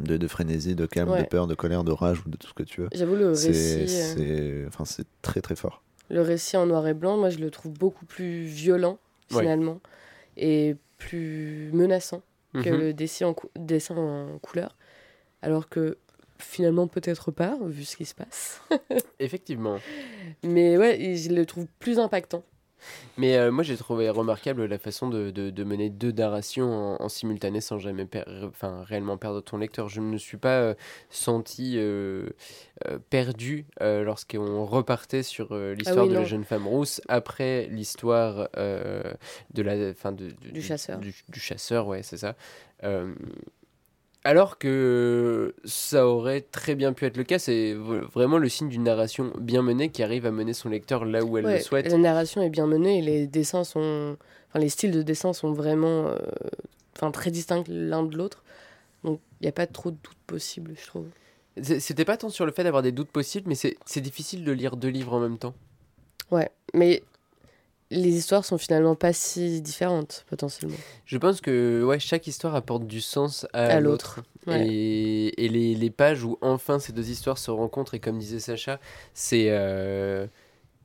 de, de frénésie, de calme,
Ouais.
de peur, de colère, de rage ou de tout ce que tu veux.
J'avoue, le
C'est
récit, euh,
c'est- enfin, très très fort.
le récit en noir et blanc, moi, je le trouve beaucoup plus violent,
Ouais.
finalement, et plus menaçant que
mhm.
le dessin en, cou- dessin en couleur. Alors que finalement, peut-être pas, vu ce qui se passe.
effectivement.
Mais ouais, je le trouve plus impactant.
Mais euh, moi, j'ai trouvé remarquable la façon de, de- de mener deux narrations en, en simultané sans jamais per- enfin, réellement perdre ton lecteur. Je ne me suis pas euh, senti euh, euh, perdu lorsqu'on repartait sur l'histoire
Ah oui,
de la jeune femme rousse après l'histoire de la, fin, de, de-
Du chasseur.
Du, du chasseur, ouais, c'est ça. Alors que ça aurait très bien pu être le cas, c'est vraiment le signe d'une narration bien menée qui arrive à mener son lecteur là où elle
Ouais,
le souhaite.
La narration est bien menée et les dessins sont. Enfin, les styles de dessin sont vraiment euh, enfin, très distincts l'un de l'autre. Donc, il n'y a pas trop de doute possible, je trouve.
C'était pas tant sur le fait d'avoir des doutes possibles, mais c'est difficile de lire deux livres en même temps.
Ouais, mais les histoires sont finalement pas si différentes, potentiellement.
Je pense que ouais, chaque histoire apporte du sens à,
À
l'autre.
l'autre, ouais.
Et, et les, les pages où enfin ces deux histoires se rencontrent, et comme disait Sacha, c'est. euh,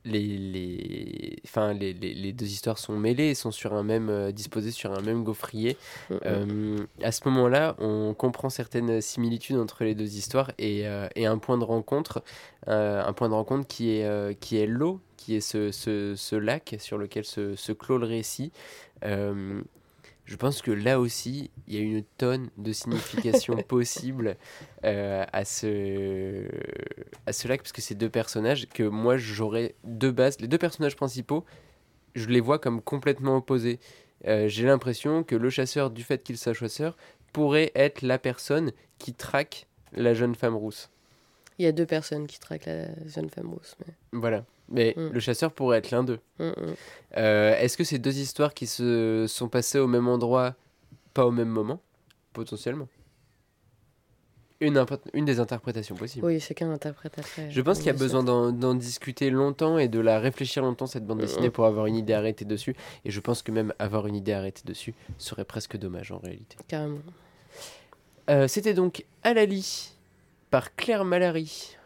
les, les, enfin, les, les, les deux histoires sont mêlées et sont sur un même, euh, disposées sur un même gaufrier.
Mm, mm.
Euh, à ce moment-là, on comprend certaines similitudes entre les deux histoires et, euh, et un point de rencontre, euh, un point de rencontre qui est, qui est l'eau, qui est ce, ce, ce lac sur lequel se, se clôt le récit. Je pense que là aussi, il y a une tonne de significations possibles euh, à, ce, à ce lac, parce que c'est deux personnages que moi j'aurais de base. Les deux personnages principaux, je les vois comme complètement opposés. Euh, J'ai l'impression que le chasseur, du fait qu'il soit chasseur, pourrait être la personne qui traque la jeune femme rousse.
Il y a deux personnes qui traquent la jeune femme rousse. Mais...
Voilà. Mais
Mm.
le chasseur pourrait être l'un d'eux.
Mm, mm.
Euh, Est-ce que ces deux histoires qui se sont passées au même endroit, pas au même moment Potentiellement? Une, des interprétations possibles.
Oui, chacun interprète après.
Je pense qu'il y a besoin d'en discuter longtemps et de la réfléchir longtemps, cette bande dessinée, pour avoir une idée arrêtée dessus. Et je pense que même avoir une idée arrêtée dessus serait presque dommage en réalité.
Carrément.
Euh, C'était donc Alali par Claire Malary,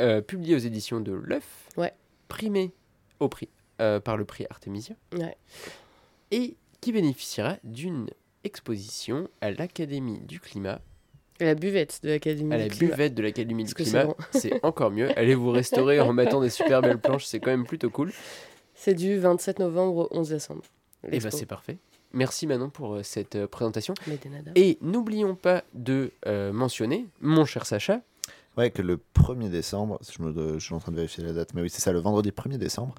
euh, publié aux éditions de L'œuf,
Ouais.
Primé au prix, euh, par le prix Artemisia,
Ouais.
et qui bénéficiera d'une exposition à l'Académie du Climat,
Et la buvette de l'Académie
à la
du Climat.
buvette de l'Académie du
c'est
Climat.
bon.
C'est encore mieux. Allez vous restaurer en mettant des super belles planches, c'est quand même plutôt cool.
C'est du 27 novembre au 11 décembre.
Et bah
l'expo.
c'est parfait. Merci Manon pour euh, cette euh, présentation. Et n'oublions pas de euh, mentionner, mon cher Sacha,
Ouais, que le 1er décembre, je, me, suis en train de vérifier la date, mais oui, c'est ça, le vendredi 1er décembre,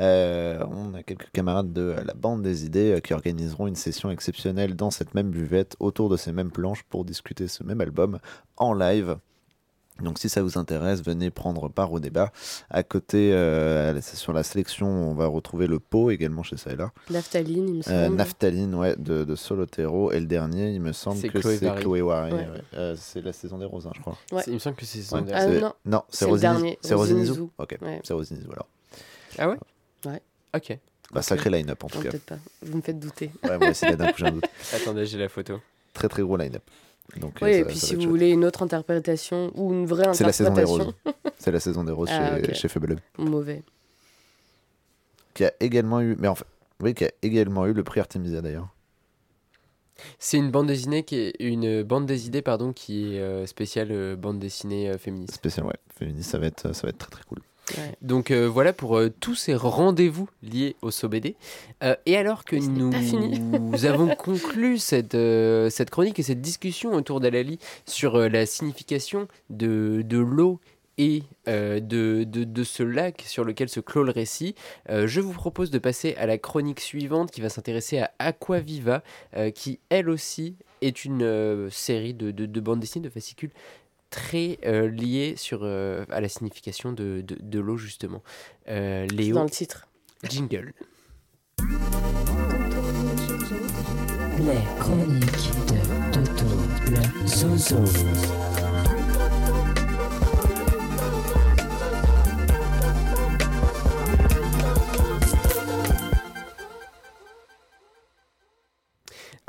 euh, on a quelques camarades de la bande des idées euh, qui organiseront une session exceptionnelle dans cette même buvette, autour de ces mêmes planches, pour discuter ce même album en live. Donc si ça vous intéresse, venez prendre part au débat. À côté, euh, sur la sélection, on va retrouver le pot également chez ça et là.
Naphtaline, il me semble.
Euh, Naphtaline, ouais, de, de Solotero. Et le dernier, il me semble
C'est
que
Chloé
c'est. Chloé Wary.
Ouais.
ouais. Euh, c'est la saison des roses, hein, je crois.
Ouais.
Il me semble que c'est son
Ouais.
dernier.
Ah,
C'est-
non.
c'est
C'est le
Rosiniz.
dernier,
C'est Rosinizou
Rosinizou.
Ok,
Ouais.
c'est Rosinizou alors.
Ah ouais
Ouais.
Ok.
Bah, sacré line-up en tout
Non,
cas.
peut-être pas. Vous me faites douter.
Ouais, moi aussi, là, d'un coup, j'ai un doute.
Attendez, j'ai la photo.
Très très gros line-up. Donc,
Oui,
euh,
et puis si vous
chouette.
voulez une autre interprétation ou une vraie
C'est la saison des
interprétation,
roses. C'est la saison des roses
Ah,
chez,
ok.
chez
mauvais.
Qui a également eu. Mais enfin. Oui, qui a également eu le prix Artemisia d'ailleurs.
C'est une bande dessinée qui est une bande dessinée pardon qui est euh, spéciale euh, bande dessinée féministe.
Spécial, ouais. Féministe, ça va être, ça va être très très cool.
Ouais.
Donc euh, voilà pour euh, tous ces rendez-vous liés au SOBD. Euh, et alors que nous, nous avons conclu cette, cette chronique et cette discussion autour d'Alali sur la signification de, de l'eau et de, de, de ce lac sur lequel se clôt le récit, je vous propose de passer à la chronique suivante qui va s'intéresser à Aquaviva, qui elle aussi est une série de, de, de bandes dessinées, de fascicules très euh, liées sur, euh, à la signification de, de, de l'eau justement. Euh, Léo,
dans le titre.
jingle.
Les chroniques de Toto le Zozo.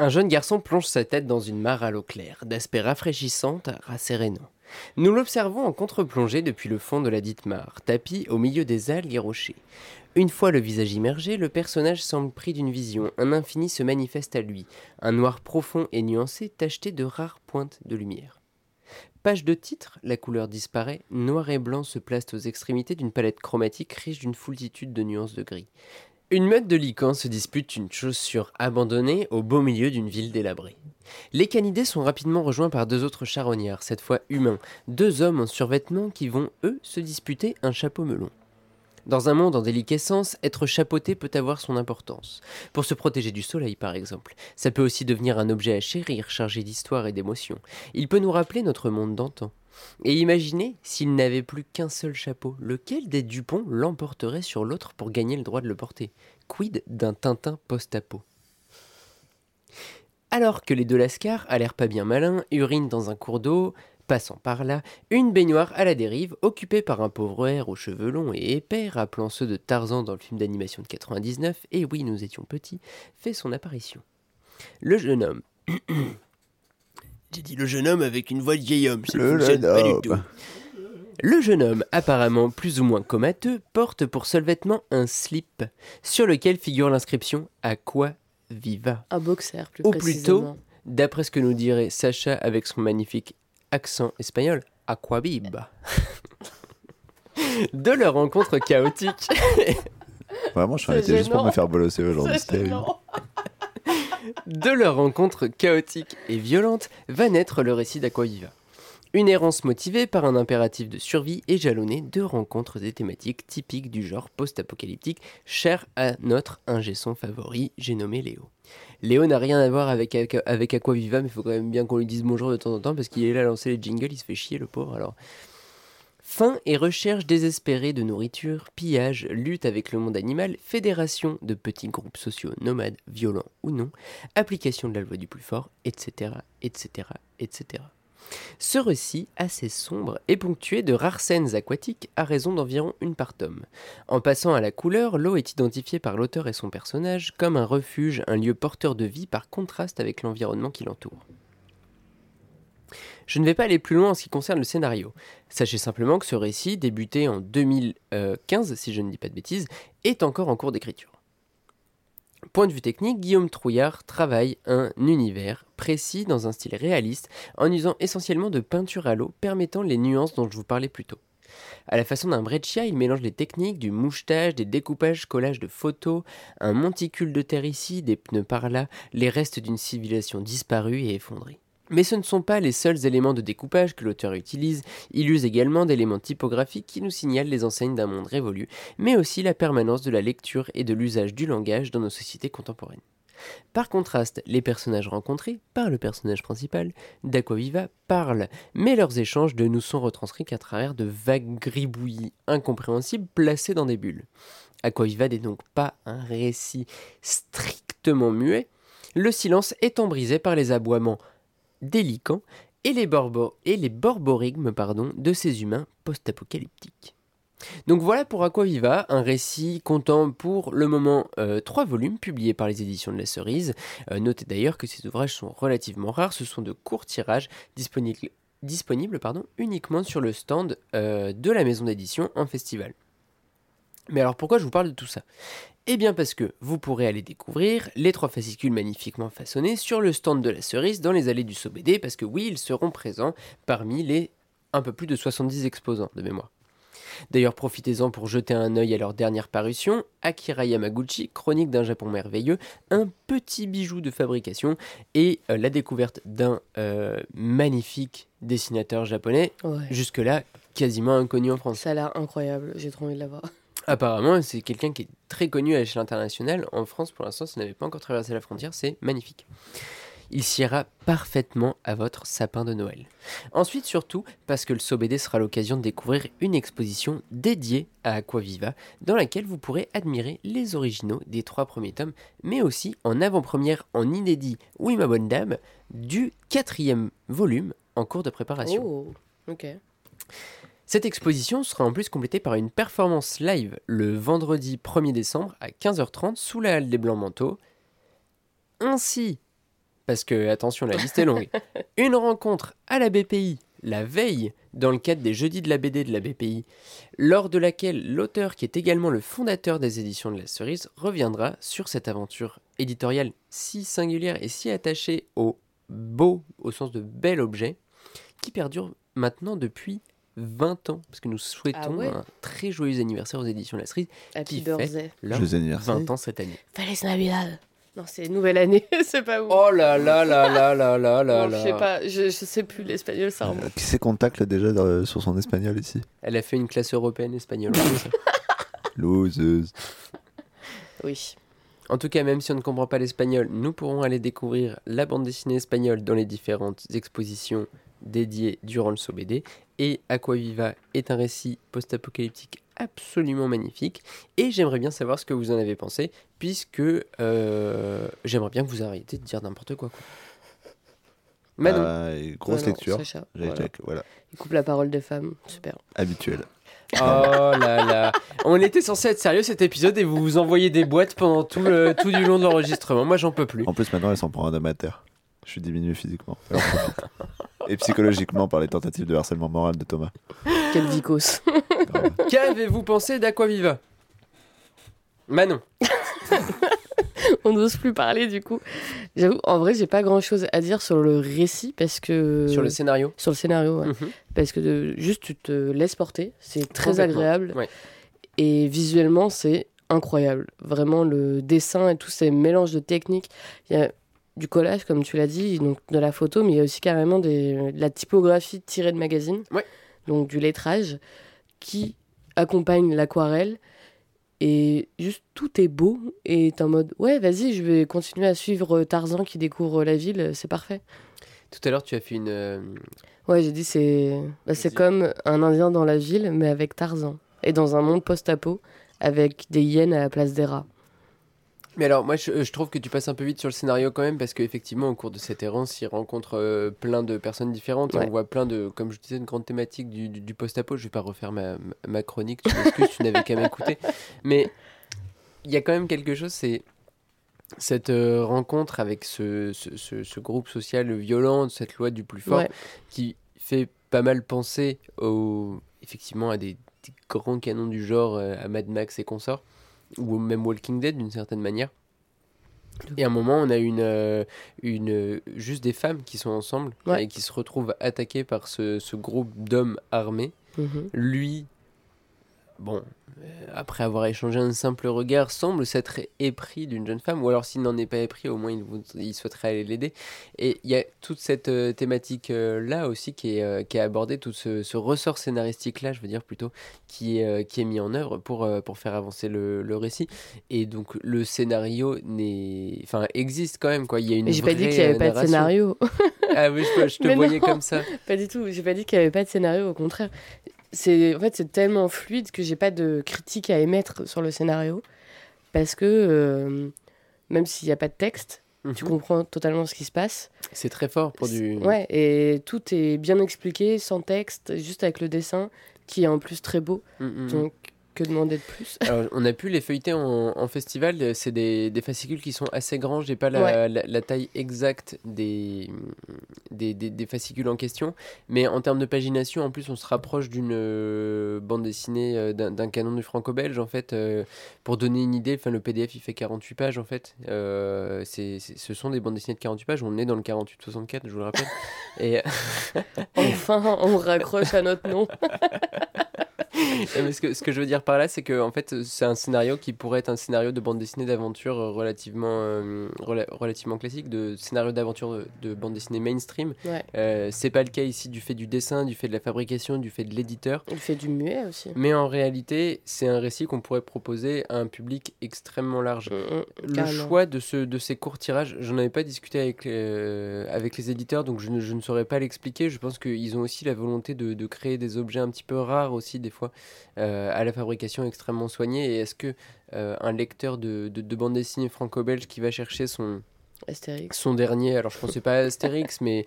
Un jeune garçon plonge sa tête dans une mare à l'eau claire, d'aspect rafraîchissante, rassérénant. Nous l'observons en contre-plongée depuis le fond de la dite mare, tapis au milieu des algues et rochers. Une fois le visage immergé, le personnage semble pris d'une vision. Un infini se manifeste à lui, un noir profond et nuancé tacheté de rares pointes de lumière. Page de titre, la couleur disparaît, noir et blanc se placent aux extrémités d'une palette chromatique riche d'une foultitude de nuances de gris. Une meute de licans se dispute une chaussure abandonnée au beau milieu d'une ville délabrée. Les canidés sont rapidement rejoints par deux autres charognards, cette fois humains, deux hommes en survêtement qui vont, eux, se disputer un chapeau melon. Dans un monde en déliquescence, être chapeauté peut avoir son importance. Pour se protéger du soleil, par exemple. Ça peut aussi devenir un objet à chérir, chargé d'histoire et d'émotion. Il peut nous rappeler notre monde d'antan. Et imaginez s'il n'avait plus qu'un seul chapeau, lequel des Dupont l'emporterait sur l'autre pour gagner le droit de le porter? Quid d'un Tintin post-apo? Alors que les deux lascars, à l'air pas bien malin, urinent dans un cours d'eau, passant par là, une baignoire à la dérive, occupée par un pauvre air aux cheveux longs et épais, rappelant ceux de Tarzan dans le film d'animation de 99, et oui, nous étions petits, fait son apparition. Le jeune homme. J'ai dit le jeune homme avec une voix de vieil homme, ça ne
Le
fonctionne
jeune
pas du
homme.
tout. Le jeune homme, apparemment plus ou moins comateux, porte pour seul vêtement un slip, sur lequel figure l'inscription Aqua Viva?
Un boxer, plus
Ou
précisément.
plutôt, d'après ce que nous dirait Sacha avec son magnifique accent espagnol, Aquaviva. De leur rencontre chaotique,
Vraiment, je suis arrêté juste pour me faire bolosser aujourd'hui.
De leur rencontre chaotique et violente, va naître le récit d'Aquaviva. Une errance motivée par un impératif de survie et jalonnée de rencontres et thématiques typiques du genre post-apocalyptique, cher à notre ingé son favori, j'ai nommé Léo. Léo n'a rien à voir avec Aquaviva, mais il faut quand même bien qu'on lui dise bonjour de temps en temps parce qu'il est là à lancer les jingles, il se fait chier le pauvre alors. Faim et recherche désespérée de nourriture, pillage, lutte avec le monde animal, fédération de petits groupes sociaux nomades, violents ou non, application de la loi du plus fort, etc., etc., etc. Ce récit, assez sombre, est ponctué de rares scènes aquatiques à raison d'environ une par tome. En passant à la couleur, l'eau est identifiée par l'auteur et son personnage comme un refuge, un lieu porteur de vie par contraste avec l'environnement qui l'entoure. Je ne vais pas aller plus loin en ce qui concerne le scénario. Sachez simplement que ce récit, débuté en 2015, si je ne dis pas de bêtises, est encore en cours d'écriture. Point de vue technique, Guillaume Trouillard travaille un univers précis dans un style réaliste en usant essentiellement de peinture à l'eau permettant les nuances dont je vous parlais plus tôt. À la façon d'un breccia, il mélange les techniques du mouchetage, des découpages, collages de photos, un monticule de terre ici, des pneus par là, les restes d'une civilisation disparue et effondrée. Mais ce ne sont pas les seuls éléments de découpage que l'auteur utilise, il use également d'éléments typographiques qui nous signalent les enseignes d'un monde révolu, mais aussi la permanence de la lecture et de l'usage du langage dans nos sociétés contemporaines. Par contraste, les personnages rencontrés par le personnage principal d'Aquaviva parlent, mais leurs échanges ne nous sont retranscrits qu'à travers de vagues gribouillis incompréhensibles placés dans des bulles. Aquaviva n'est donc pas un récit strictement muet, le silence étant brisé par les aboiements délicats et les, les borborigmes de ces humains post-apocalyptiques. Donc voilà pour Aquaviva, un récit comptant pour le moment euh, trois volumes publiés par les éditions de la Cerise. Euh, notez d'ailleurs que ces ouvrages sont relativement rares, ce sont de courts tirages disponibles, uniquement sur le stand euh, de la maison d'édition en festival. Mais alors pourquoi je vous parle de tout ça? Eh bien parce que vous pourrez aller découvrir les trois fascicules magnifiquement façonnés sur le stand de la Cerise dans les allées du SOBD, parce que oui, ils seront présents parmi les un peu plus de 70 exposants de mémoire. D'ailleurs, profitez-en pour jeter un œil à leur dernière parution, Akira Yamaguchi, Chronique d'un Japon merveilleux, un petit bijou de fabrication et euh, la découverte d'un euh, magnifique dessinateur japonais,
Ouais.
jusque-là quasiment inconnu en France.
Ça a l'air incroyable, j'ai trop envie de l'avoir.
Apparemment, c'est quelqu'un qui est très connu à l'échelle internationale. En France, pour l'instant, ça n'avait pas encore traversé la frontière, c'est magnifique. Il siera parfaitement à votre sapin de Noël. Ensuite, surtout, parce que le SOBD sera l'occasion de découvrir une exposition dédiée à Aquaviva, dans laquelle vous pourrez admirer les originaux des trois premiers tomes, mais aussi en avant-première en inédit, oui ma bonne dame, du quatrième volume en cours de préparation.
Oh, ok.
Cette exposition sera en plus complétée par une performance live le vendredi 1er décembre à 15h30 sous la halle des Blancs Manteaux. Ainsi, parce que, attention, la liste est longue, une rencontre à la BPI la veille dans le cadre des Jeudis de la BD de la BPI, lors de laquelle l'auteur, qui est également le fondateur des éditions de la Cerise, reviendra sur cette aventure éditoriale si singulière et si attachée au beau, au sens de bel objet, qui perdure maintenant depuis 20 ans, parce que nous souhaitons
Ah ouais
un très joyeux anniversaire aux éditions de la Cerise,
Happy
Qui
birthday.
leur
Joyeux anniversaire.
20 ans cette année.
Feliz Navidad. Non, c'est nouvelle année, c'est pas ouf.
Oh là là là là là là là là
je sais pas, je, je sais plus l'espagnol, ça remonte.
Euh, Qui c'est qu'on tacle déjà dans- sur son espagnol ici
Elle a fait une classe européenne espagnole.
Loseuse.
Oui.
En tout cas, même si on ne comprend pas l'espagnol, nous pourrons aller découvrir la bande dessinée espagnole dans les différentes expositions dédiées durant le SOBD. Et Aquaviva est un récit post-apocalyptique absolument magnifique. Et j'aimerais bien savoir ce que vous en avez pensé, puisque euh, j'aimerais bien que vous arrêtiez de dire n'importe quoi. quoi. Manon,
et grosse lecture.
Sacha, voilà.
check, voilà.
Il coupe la parole des femmes, super.
Habituel.
oh là là, on était censé être sérieux cet épisode et vous vous envoyez des boîtes pendant tout, le, tout du long de l'enregistrement. Moi, j'en peux plus.
En plus, maintenant, elle s'en prend un amateur. Je suis diminué physiquement. Et psychologiquement par les tentatives de harcèlement moral de Thomas.
Quel vicos.
Qu'avez-vous pensé d'Aquaviva? Manon.
On n'ose plus parler du coup. J'avoue, en vrai, j'ai pas grand chose à dire sur le récit parce que.
Sur le scénario
Sur le scénario, ouais.
Mhm.
Parce que de- juste tu te laisses porter, c'est très agréable.
ouais.
Et visuellement, c'est incroyable. Vraiment, le dessin et tous ces mélanges de techniques. Il y a du collage, comme tu l'as dit, donc de la photo, mais il y a aussi carrément des, de la typographie tirée de magazine.
Ouais.
Donc du lettrage qui accompagne l'aquarelle. Et juste tout est beau et t'es en mode ouais vas-y je vais continuer à suivre Tarzan qui découvre la ville c'est parfait
Tout à l'heure, tu as fait une. euh,
Ouais, j'ai dit c'est bah, c'est comme un Indien dans la ville, mais avec Tarzan. Et dans un monde post-apo, avec des hyènes à la place des rats.
Mais alors, moi, je, je trouve que tu passes un peu vite sur le scénario quand même, parce qu'effectivement, au cours de cette errance, il rencontre euh, plein de personnes différentes et on voit plein de, comme je disais, de grandes thématiques du, du, du post-apo. Je vais pas refaire ma, ma chronique, tu m'excuses, tu n'avais qu'à m'écouter. Mais il y a quand même quelque chose, c'est cette euh, rencontre avec ce, ce, ce- ce groupe social violent, cette loi du plus fort,
Ouais.
qui fait pas mal penser au, effectivement à des, des grands canons du genre, euh, à Mad Max et consorts, ou même Walking Dead d'une certaine manière. Et à un moment, on a une, euh, une, juste des femmes qui sont ensemble
Ouais.
et qui se retrouvent attaquées par ce, ce groupe d'hommes armés.
Mhm.
Lui, bon, euh, après avoir échangé un simple regard, semble s'être épris d'une jeune femme, ou alors s'il n'en est pas épris, au moins il, souhaiterait aller l'aider. Et il y a toute cette euh, thématique-là aussi qui est, euh, qui est abordée, tout ce, ce ressort scénaristique-là, je veux dire plutôt, qui est, euh, qui est mis en œuvre pour, euh, pour faire avancer le, le récit. Et donc le scénario n'est... Enfin, existe quand même, quoi. Il y a une
j'ai pas dit qu'il n'y avait
euh,
pas de scénario.
Ah oui, je, je te
Mais
voyais
non.
comme ça.
Pas du tout. J'ai pas dit qu'il n'y avait pas de scénario, au contraire. C'est en fait c'est tellement fluide que j'ai pas de critique à émettre sur le scénario parce que euh, même s'il n'y a pas de texte, tu
Mhm.
comprends totalement ce qui se passe.
C'est très fort pour du...
Ouais, et tout est bien expliqué sans texte, juste avec le dessin qui est en plus très beau.
Mm.
Donc que demander de plus?
Alors, on a pu les feuilleter en, en festival. C'est des, des fascicules qui sont assez grands. J'ai pas la,
Ouais.
la- la taille exacte des, des, des- des fascicules en question. Mais en termes de pagination, en plus, on se rapproche d'une euh, bande dessinée, euh, d'un canon du franco-belge. En fait, euh, pour donner une idée, enfin, le PDF il fait 48 pages. En fait, Euh, c'est- ce sont des bandes dessinées de 48 pages. On est dans le 48-64, je vous le rappelle. Et
Enfin, on raccroche à notre nom.
Euh, mais ce, que, ce que je veux dire par là, c'est que en fait, c'est un scénario qui pourrait être un scénario de bande dessinée d'aventure euh, relativement, euh, rela- relativement classique, de scénario d'aventure de, de bande dessinée mainstream.
Ouais.
Euh, c'est pas le cas ici du fait du dessin, du fait de la fabrication, du fait de l'éditeur.
Il fait du muet aussi.
Mais en réalité, c'est un récit qu'on pourrait proposer à un public extrêmement large.
Mm, mm,
Le choix de, ce, de ces courts tirages, j'en avais pas discuté avec, euh, avec les éditeurs, donc je ne, je ne saurais pas l'expliquer. Je pense qu'ils ont aussi la volonté de, de créer des objets un petit peu rares aussi, des fois, euh, à la fabrication extrêmement soignée. Et est-ce que euh, un lecteur de, de, de bande dessinée franco-belge qui va chercher son,
Astérix.
son dernier, alors je pensais pas à Astérix, mais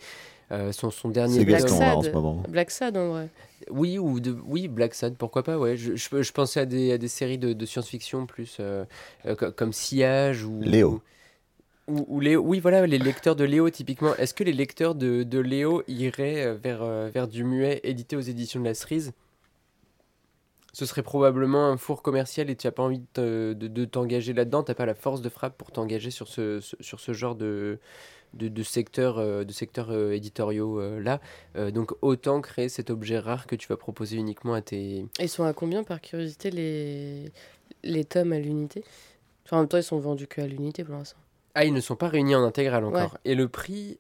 euh, son, son dernier
C'est
Black
là en
Sad.
ce moment.
Black Sad en vrai.
oui, ou de, oui, Black Sad, pourquoi pas, ouais. Je, je, je pensais à des, à des séries de, de science-fiction plus euh, euh, co- comme Sillage ou.
Léo.
Ou, ou Léo. Oui, voilà, les lecteurs de Léo, typiquement. Est-ce que les lecteurs de, de Léo iraient euh, vers, euh, vers du muet édité aux éditions de la Cerise? Ce serait probablement un four commercial et tu n'as pas envie de, de- de t'engager là-dedans, tu n'as pas la force de frappe pour t'engager sur ce, sur ce genre de, de, de secteurs euh, de euh, éditoriaux euh, là. Donc autant créer cet objet rare que tu vas proposer uniquement à tes...
Ils sont à combien par curiosité les, les tomes à l'unité? Enfin, En même temps, ils sont vendus que à l'unité pour l'instant.
Ah, ils ne sont pas réunis en intégral encore. Et le prix...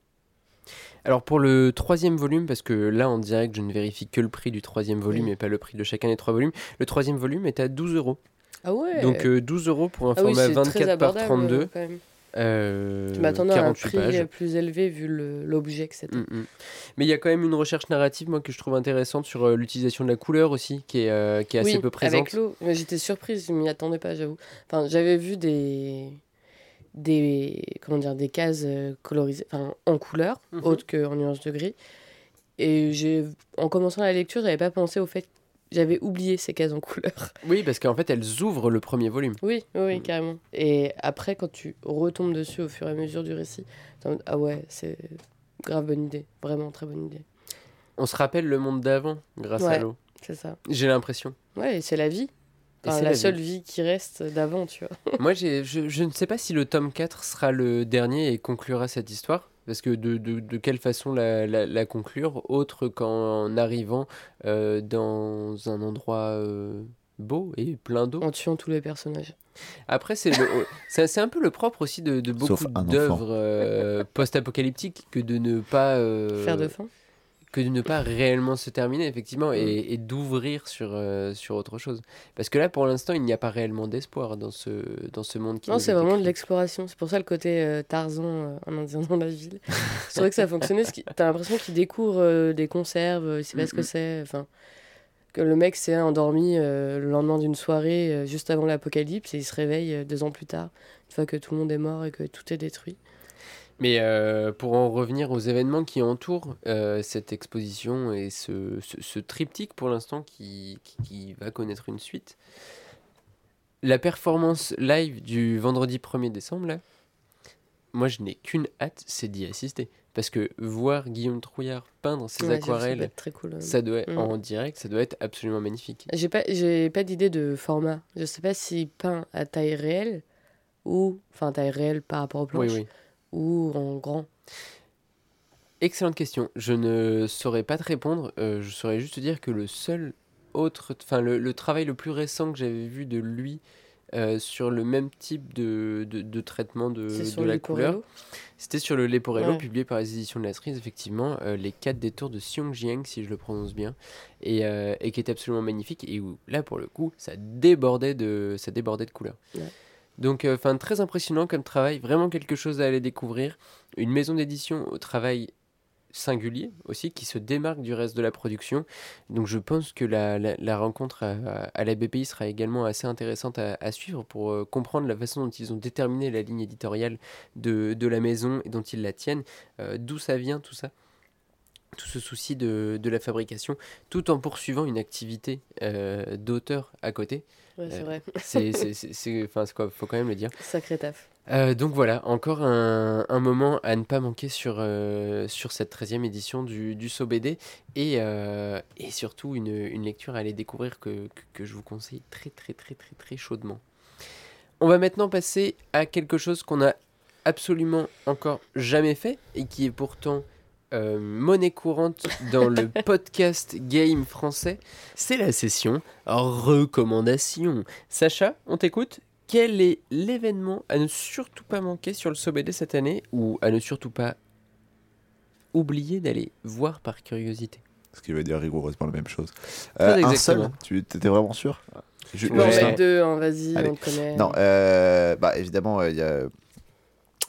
Alors pour le troisième volume, parce que là en direct je ne vérifie que le prix du troisième volume
Oui.
et pas le prix de chacun des trois volumes, le troisième volume est à 12 euros.
Ah ouais
Donc euh, 12 euros pour un
ah
format
c'est très
24 par
abordable,
32,
euh, quand même.
euh,
Je m'attendais à un
48
prix
pages.
plus élevé vu l'objet que c'était.
Mm, mm. Mais il y a quand même une recherche narrative moi que je trouve intéressante sur euh, l'utilisation de la couleur aussi, qui est, euh, qui est assez peu présente.
avec l'eau. J'étais surprise, je m'y attendais pas, j'avoue. Enfin, j'avais vu des des comment dire des cases euh, colorisées, enfin en couleur,
Mhm.
autres qu'en nuance de gris. Et j'ai, en commençant la lecture, j'avais pas pensé au fait j'avais oublié ces cases en couleur.
Oui, parce qu'en fait elles ouvrent le premier volume.
Oui, oui,
Mm.
carrément. Et après, quand tu retombes dessus au fur et à mesure du récit, ah ouais, c'est grave bonne idée, vraiment très bonne idée.
On se rappelle le monde d'avant grâce à l'eau.
C'est ça.
J'ai l'impression.
Ouais, c'est la vie.
Et
Enfin,
c'est
la, seule vie. qui reste d'avant, tu vois.
Moi, j'ai- je, je ne sais pas si le tome 4 sera le dernier et conclura cette histoire. Parce que de, de, de quelle façon la, la, la conclure, autre qu'en arrivant euh, dans un endroit euh, beau et plein d'eau.
En tuant tous les personnages.
Après, c'est le- c'est c'est un peu le propre aussi de, de beaucoup d'œuvres euh, post-apocalyptiques que de ne pas euh,
Faire de fin.
Que de ne pas réellement se terminer effectivement
Mm.
et, et d'ouvrir sur euh, sur autre chose. Parce que là, pour l'instant, il n'y a pas réellement d'espoir dans ce dans ce monde qui
Non, c'est
est
vraiment de l'exploration. C'est pour ça le côté euh, Tarzan, euh, un indien dans la ville. c'est vrai que ça fonctionnait. T'as l'impression qu'il découvre euh, des conserves, euh, il sait pas ce que
Mhm.
c'est. Enfin, que le mec s'est endormi euh, le lendemain d'une soirée euh, juste avant l'apocalypse et il se réveille euh, deux ans plus tard, une fois que tout le monde est mort et que tout est détruit.
Mais euh, pour en revenir aux événements qui entourent euh, cette exposition et ce, ce, ce triptyque pour l'instant qui, qui, qui va connaître une suite, la performance live du vendredi 1er décembre, là, moi je n'ai qu'une hâte, c'est d'y assister. Parce que voir Guillaume Trouillard peindre ses
Ouais, j'avoue, ça doit
aquarelles,
être très cool. euh.
ça doit,
Mm.
en direct, ça doit être absolument magnifique.
J'ai pas, j'ai pas d'idée de format. Je sais pas s'il peint à taille réelle ou, enfin taille réelle par rapport
Oui,
planches,
oui.
Ou en grand.
Excellente question. Je ne saurais pas te répondre. euh, je saurais juste te dire que le seul autre, enfin le, le travail le plus récent que j'avais vu de lui euh, sur le même type de, de, de traitement de, la couleur. C'était sur le Leporello,
Ouais.
publié par les éditions de la Cerise, effectivement, euh, les 4 détours de Xiongjiang, si je le prononce bien, et, et qui est absolument magnifique, et où là, pour le coup, ça débordait de, ça débordait de couleurs.
Ouais.
Donc, euh, enfin, très impressionnant comme travail, vraiment quelque chose à aller découvrir. Une maison d'édition au travail singulier aussi, qui se démarque du reste de la production. Donc je pense que la, rencontre à, la BPI sera également assez intéressante à, suivre pour euh, comprendre la façon dont ils ont déterminé la ligne éditoriale de, la maison et dont ils la tiennent, euh, d'où ça vient tout ça? Tout ce souci de, la fabrication, tout en poursuivant une activité d'auteur à côté.
Ouais, c'est
Euh,
vrai.
C'est, enfin, c'est quoi, faut quand même le dire.
Sacré taf.
Euh, donc voilà, encore un, un moment à ne pas manquer sur, euh, sur cette 13e édition du, du SOBD et, euh, et surtout une, une lecture à aller découvrir que, que, que je vous conseille très très très très très chaudement. On va maintenant passer à quelque chose qu'on a absolument encore jamais fait et qui est pourtant euh, monnaie courante dans le podcast game français. C'est la session recommandation. Sacha, on t'écoute quel est l'événement à ne surtout pas manquer sur le SOBD cette année ou à ne surtout pas oublier d'aller voir par curiosité?
Ce qui veut dire rigoureusement la même chose.
Très
Euh, un
exactement.
seul Tu étais vraiment sûr? Je-
Ouais.
deux, hein, vas-y, on connaît.
Non, euh, bah évidemment, euh, il y a.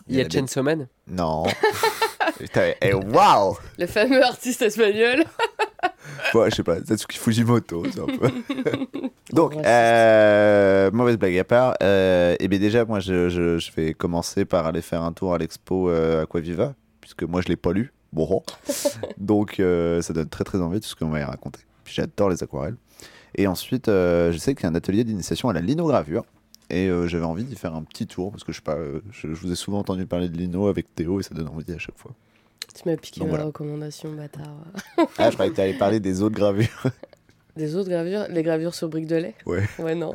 Il y a
la
Chainsaw Man
Non. Putain, eh, waouh
Le fameux artiste espagnol.
Ouais, je sais pas, Tatsuki Fujimoto, c'est un peu. Donc, euh, mauvaise blague à part. Euh, et bien déjà, moi, je, je, je vais commencer par aller faire un tour à l'expo euh, Aquaviva, puisque moi, je l'ai pas lu. Bon, donc euh, ça donne très très envie de tout ce qu'on va y raconter. Puis j'adore les aquarelles. Et ensuite, euh, je sais qu'il y a un atelier d'initiation à la linogravure. Et euh, j'avais envie d'y faire un petit tour, parce que je sais pas, euh, je, je vous ai souvent entendu parler de lino avec Théo, et ça donne envie à chaque fois.
Tu m'as piqué
Donc
ma
voilà.
recommandation, bâtard.
Ah, je croyais que tu allais parler des autres gravures.
Des autres gravures Les gravures sur briques de lait
Ouais.
Ouais, non.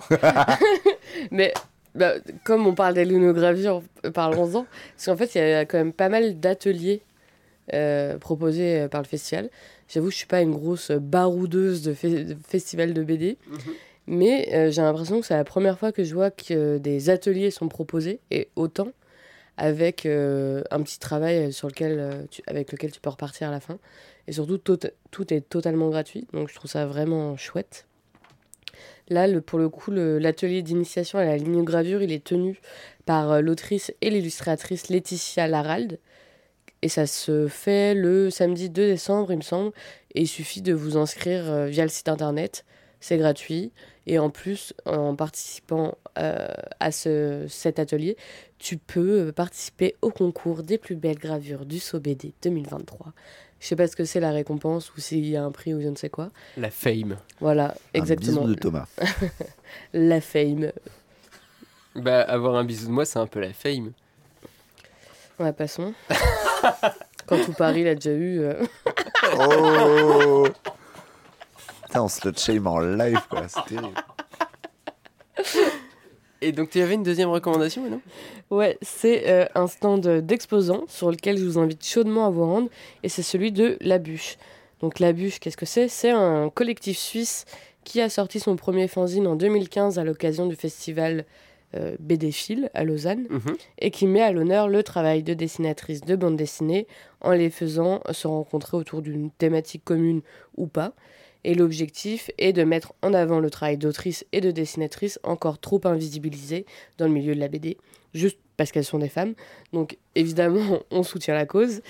Mais bah, comme on parle des lunogravures, parlons-en. Parce qu'en fait, il y a quand même pas mal d'ateliers euh, proposés euh, par le festival. J'avoue, je suis pas une grosse baroudeuse de, fe- de festival de BD. Mais euh, j'ai l'impression que c'est la première fois que je vois que des ateliers sont proposés, et autant, avec euh, un petit travail sur lequel, euh, avec lequel tu peux repartir à la fin. Et surtout, tout, tout est totalement gratuit, donc je trouve ça vraiment chouette. Là, le, pour le coup, l'atelier d'initiation à la linogravure, il est tenu par euh, l'autrice et l'illustratrice Laetitia Larald. Et ça se fait le samedi 2 décembre, il me semble. Et il suffit de vous inscrire euh, via le site internet. C'est gratuit. Et en plus, en participant euh, à ce, cet atelier, tu peux euh, participer au concours des plus belles gravures du SOBD 2023. Je sais pas ce que c'est la récompense ou s'il y a un prix ou je ne sais quoi.
La fame.
Voilà, exactement.
Un bisou de Thomas.
La fame.
Bah, avoir un bisou de moi, c'est un peu la fame.
Ouais, passons. Quand tout Paris l'a déjà eu. euh,
Oh Putain, on se le shame en live, quoi. C'est terrible.
Et donc, tu avais une deuxième recommandation, non
Ouais, c'est euh, un stand d'exposants sur lequel je vous invite chaudement à vous rendre. Et c'est celui de La Bûche. Donc La Bûche, qu'est-ce que c'est? C'est un collectif suisse qui a sorti son premier fanzine en 2015 à l'occasion du festival euh, BD Phil à Lausanne.
Mhm.
et qui met à l'honneur le travail de dessinatrices de bande dessinée en les faisant se rencontrer autour d'une thématique commune ou pas. Et l'objectif est de mettre en avant le travail d'autrices et de dessinatrices encore trop invisibilisées dans le milieu de la BD, juste parce qu'elles sont des femmes. Donc évidemment, on soutient la cause.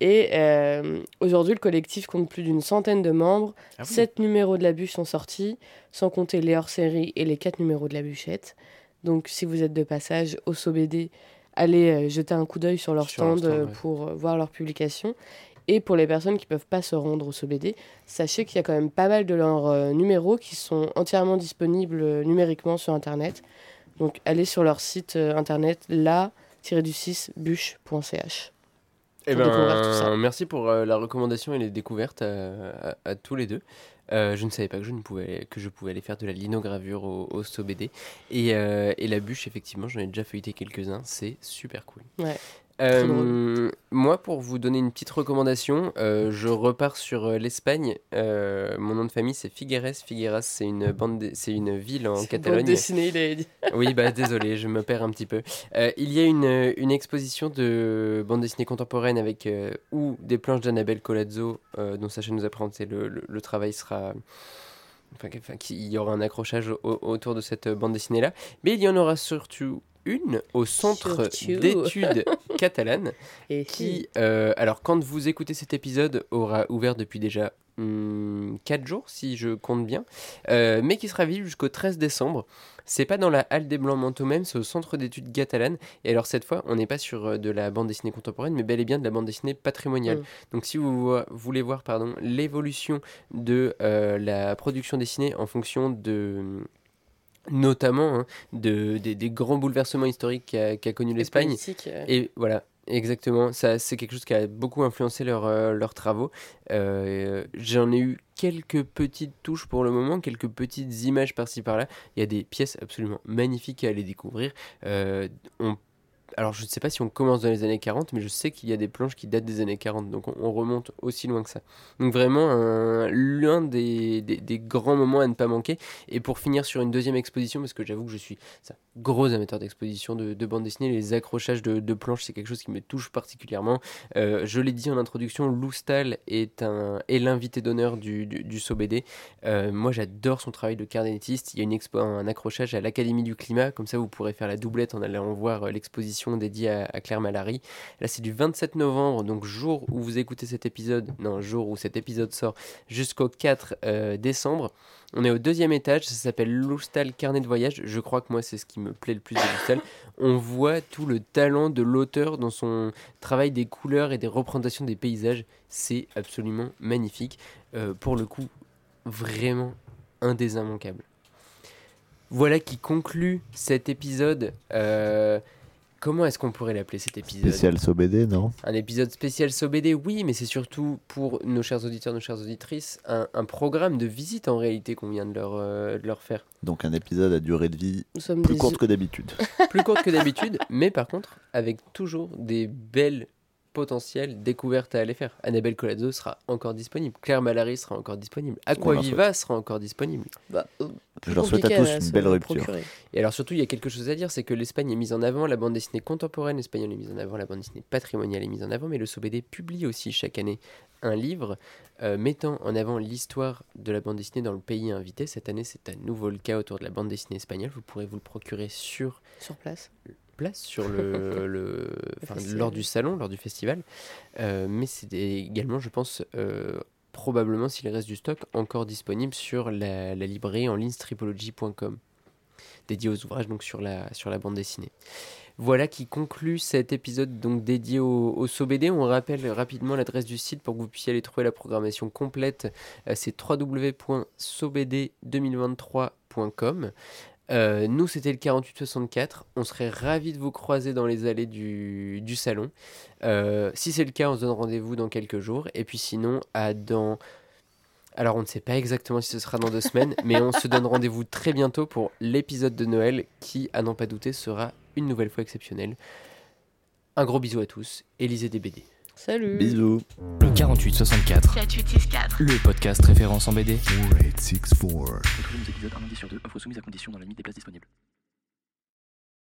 Et euh, aujourd'hui, le collectif compte plus d'une centaine de membres.
Ah oui.
Sept numéros de la bûche sont sortis, sans compter les hors-séries et les quatre numéros de la bûchette. Donc si vous êtes de passage au SOBD, allez euh, jeter un coup d'œil sur leur
Sur leur
stand, euh,
ouais.
pour euh, voir leurs publications. Et pour les personnes qui ne peuvent pas se rendre au SOBD, sachez qu'il y a quand même pas mal de leurs euh, numéros qui sont entièrement disponibles euh, numériquement sur Internet. Donc allez sur leur site euh, internet la-du-6 bûche.ch.
Eh ben, merci pour la recommandation et les découvertes à, à- à tous les deux. Euh, je ne savais pas que je, ne pouvais, que je pouvais aller faire de la linogravure au, au SOBD. Et, euh, et la bûche, effectivement, j'en ai déjà feuilleté quelques-uns. C'est super cool.
Ouais.
Euh, moi, pour vous donner une petite recommandation, euh, je repars sur euh, l'Espagne. Euh, mon nom de famille, c'est Figueres. Figueras, c'est une bande, de- c'est une ville en
une bande
Catalogne.
dessinée, il dit.
Oui, bah désolé, je me perds un petit peu. Il y a une, une exposition de bande dessinée contemporaine avec ou des planches d'Annabelle Colazzo, dont Sacha nous a présenté le, le- le travail sera. Enfin, qu'il y aura un accrochage au- autour de cette bande dessinée là. Mais il y en aura surtout une au centre d'études catalanes
Et
qui, euh, alors quand vous écoutez cet épisode, aura ouvert depuis déjà 4 jours, si je compte bien, euh, mais qui sera visible jusqu'au 13 décembre. C'est pas dans la Halle des Blancs Manteaux même, c'est au centre d'études catalanes. Et alors cette fois, on n'est pas sur euh, de la bande dessinée contemporaine, mais bel et bien de la bande dessinée patrimoniale.
Mm.
Donc si vous vo- voulez voir pardon, l'évolution de euh, la production dessinée en fonction de notamment hein, de, des, des grands bouleversements historiques qu'a qu'a connu l'Espagne,
euh,
et voilà, exactement. Ça, c'est quelque chose qui a beaucoup influencé leur, euh, leurs travaux. Euh, J'en ai eu quelques petites touches pour le moment, quelques petites images par-ci par-là. Il y a des pièces absolument magnifiques à aller découvrir. Euh, on- alors, je ne sais pas si on commence dans les années 40, mais je sais qu'il y a des planches qui datent des années 40, donc on, on remonte aussi loin que ça. Donc, vraiment, un- l'un des, grands moments à ne pas manquer. Et pour finir sur une deuxième exposition, parce que j'avoue que je suis ça, gros amateur d'exposition de, de bande dessinée, les accrochages de, de planches, c'est quelque chose qui me touche particulièrement. Euh, je l'ai dit en introduction, Lou Stahl est, l'invité d'honneur du, du, SOBD. Euh, moi, j'adore son travail de carnétiste. Il y a un accrochage à l'Académie du Climat, comme ça vous pourrez faire la doublette en allant voir euh, l'exposition dédiée à, à Claire Malary. Là, c'est du 27 novembre, donc jour où vous écoutez cet épisode, non, jour où cet épisode sort, jusqu'au 4 euh, décembre. On est au deuxième étage, ça s'appelle Loustal Carnet de voyage. Je crois que moi, c'est ce qui me plaît le plus de Loustal. On voit tout le talent de l'auteur dans son travail des couleurs et des représentations des paysages. C'est absolument magnifique. Euh, pour le coup, vraiment un des immanquables. Voilà qui conclut cet épisode. Euh, comment est-ce qu'on pourrait l'appeler cet épisode
Spécial SOBD, non
un épisode spécial SOBD, oui, mais c'est surtout pour nos chers auditeurs, nos chères auditrices, un, un programme de visite en réalité qu'on vient de leur, euh, de leur faire.
Donc un épisode à durée de vie plus
des
courte que d'habitude.
Plus courte que d'habitude, mais par contre, avec toujours des belles potentielles découvertes à aller faire. Annabelle Colazzo sera encore disponible, Claire Malary sera encore disponible, Aquaviva sera encore disponible.
Bah, euh,
Je leur souhaite à tous une
se
belle rupture.
procurer.
Et alors surtout, il y a quelque chose à dire, c'est que l'Espagne est mise en avant, la bande dessinée contemporaine espagnole est mise en avant, la bande dessinée patrimoniale est mise en avant, mais le SOBD publie aussi chaque année un livre euh, mettant en avant l'histoire de la bande dessinée dans le pays invité. Cette année, c'est à nouveau le cas autour de la bande dessinée espagnole. Vous pourrez vous le procurer sur
Sur place.
Place, sur le, lors du salon, lors du festival. Euh, mais c'est également, je pense, euh, probablement, s'il reste du stock, encore disponible sur la, la librairie en ligne stripology.com, dédié aux ouvrages donc sur la, sur la bande dessinée. Voilà qui conclut cet épisode donc dédié au, au SOBD. On rappelle rapidement l'adresse du site pour que vous puissiez aller trouver la programmation complète. Euh, c'est www.sobd2023.com. Euh, nous, c'était le 4864. On serait ravis de vous croiser dans les allées du, du salon. Euh, si c'est le cas, on se donne rendez-vous dans quelques jours. Et puis sinon, à dans... Alors, on ne sait pas exactement si ce sera dans deux semaines, mais on se donne rendez-vous très bientôt pour l'épisode de Noël qui, à n'en pas douter, sera une nouvelle fois exceptionnel. Un gros bisou à tous et lisez des BD.
Salut.
Bisous.
Le 4864,
4864.
le podcast référence en BD. 4864.
Retrouvez nos épisodes un lundi sur deux, offre soumise à condition dans la limite des places disponibles.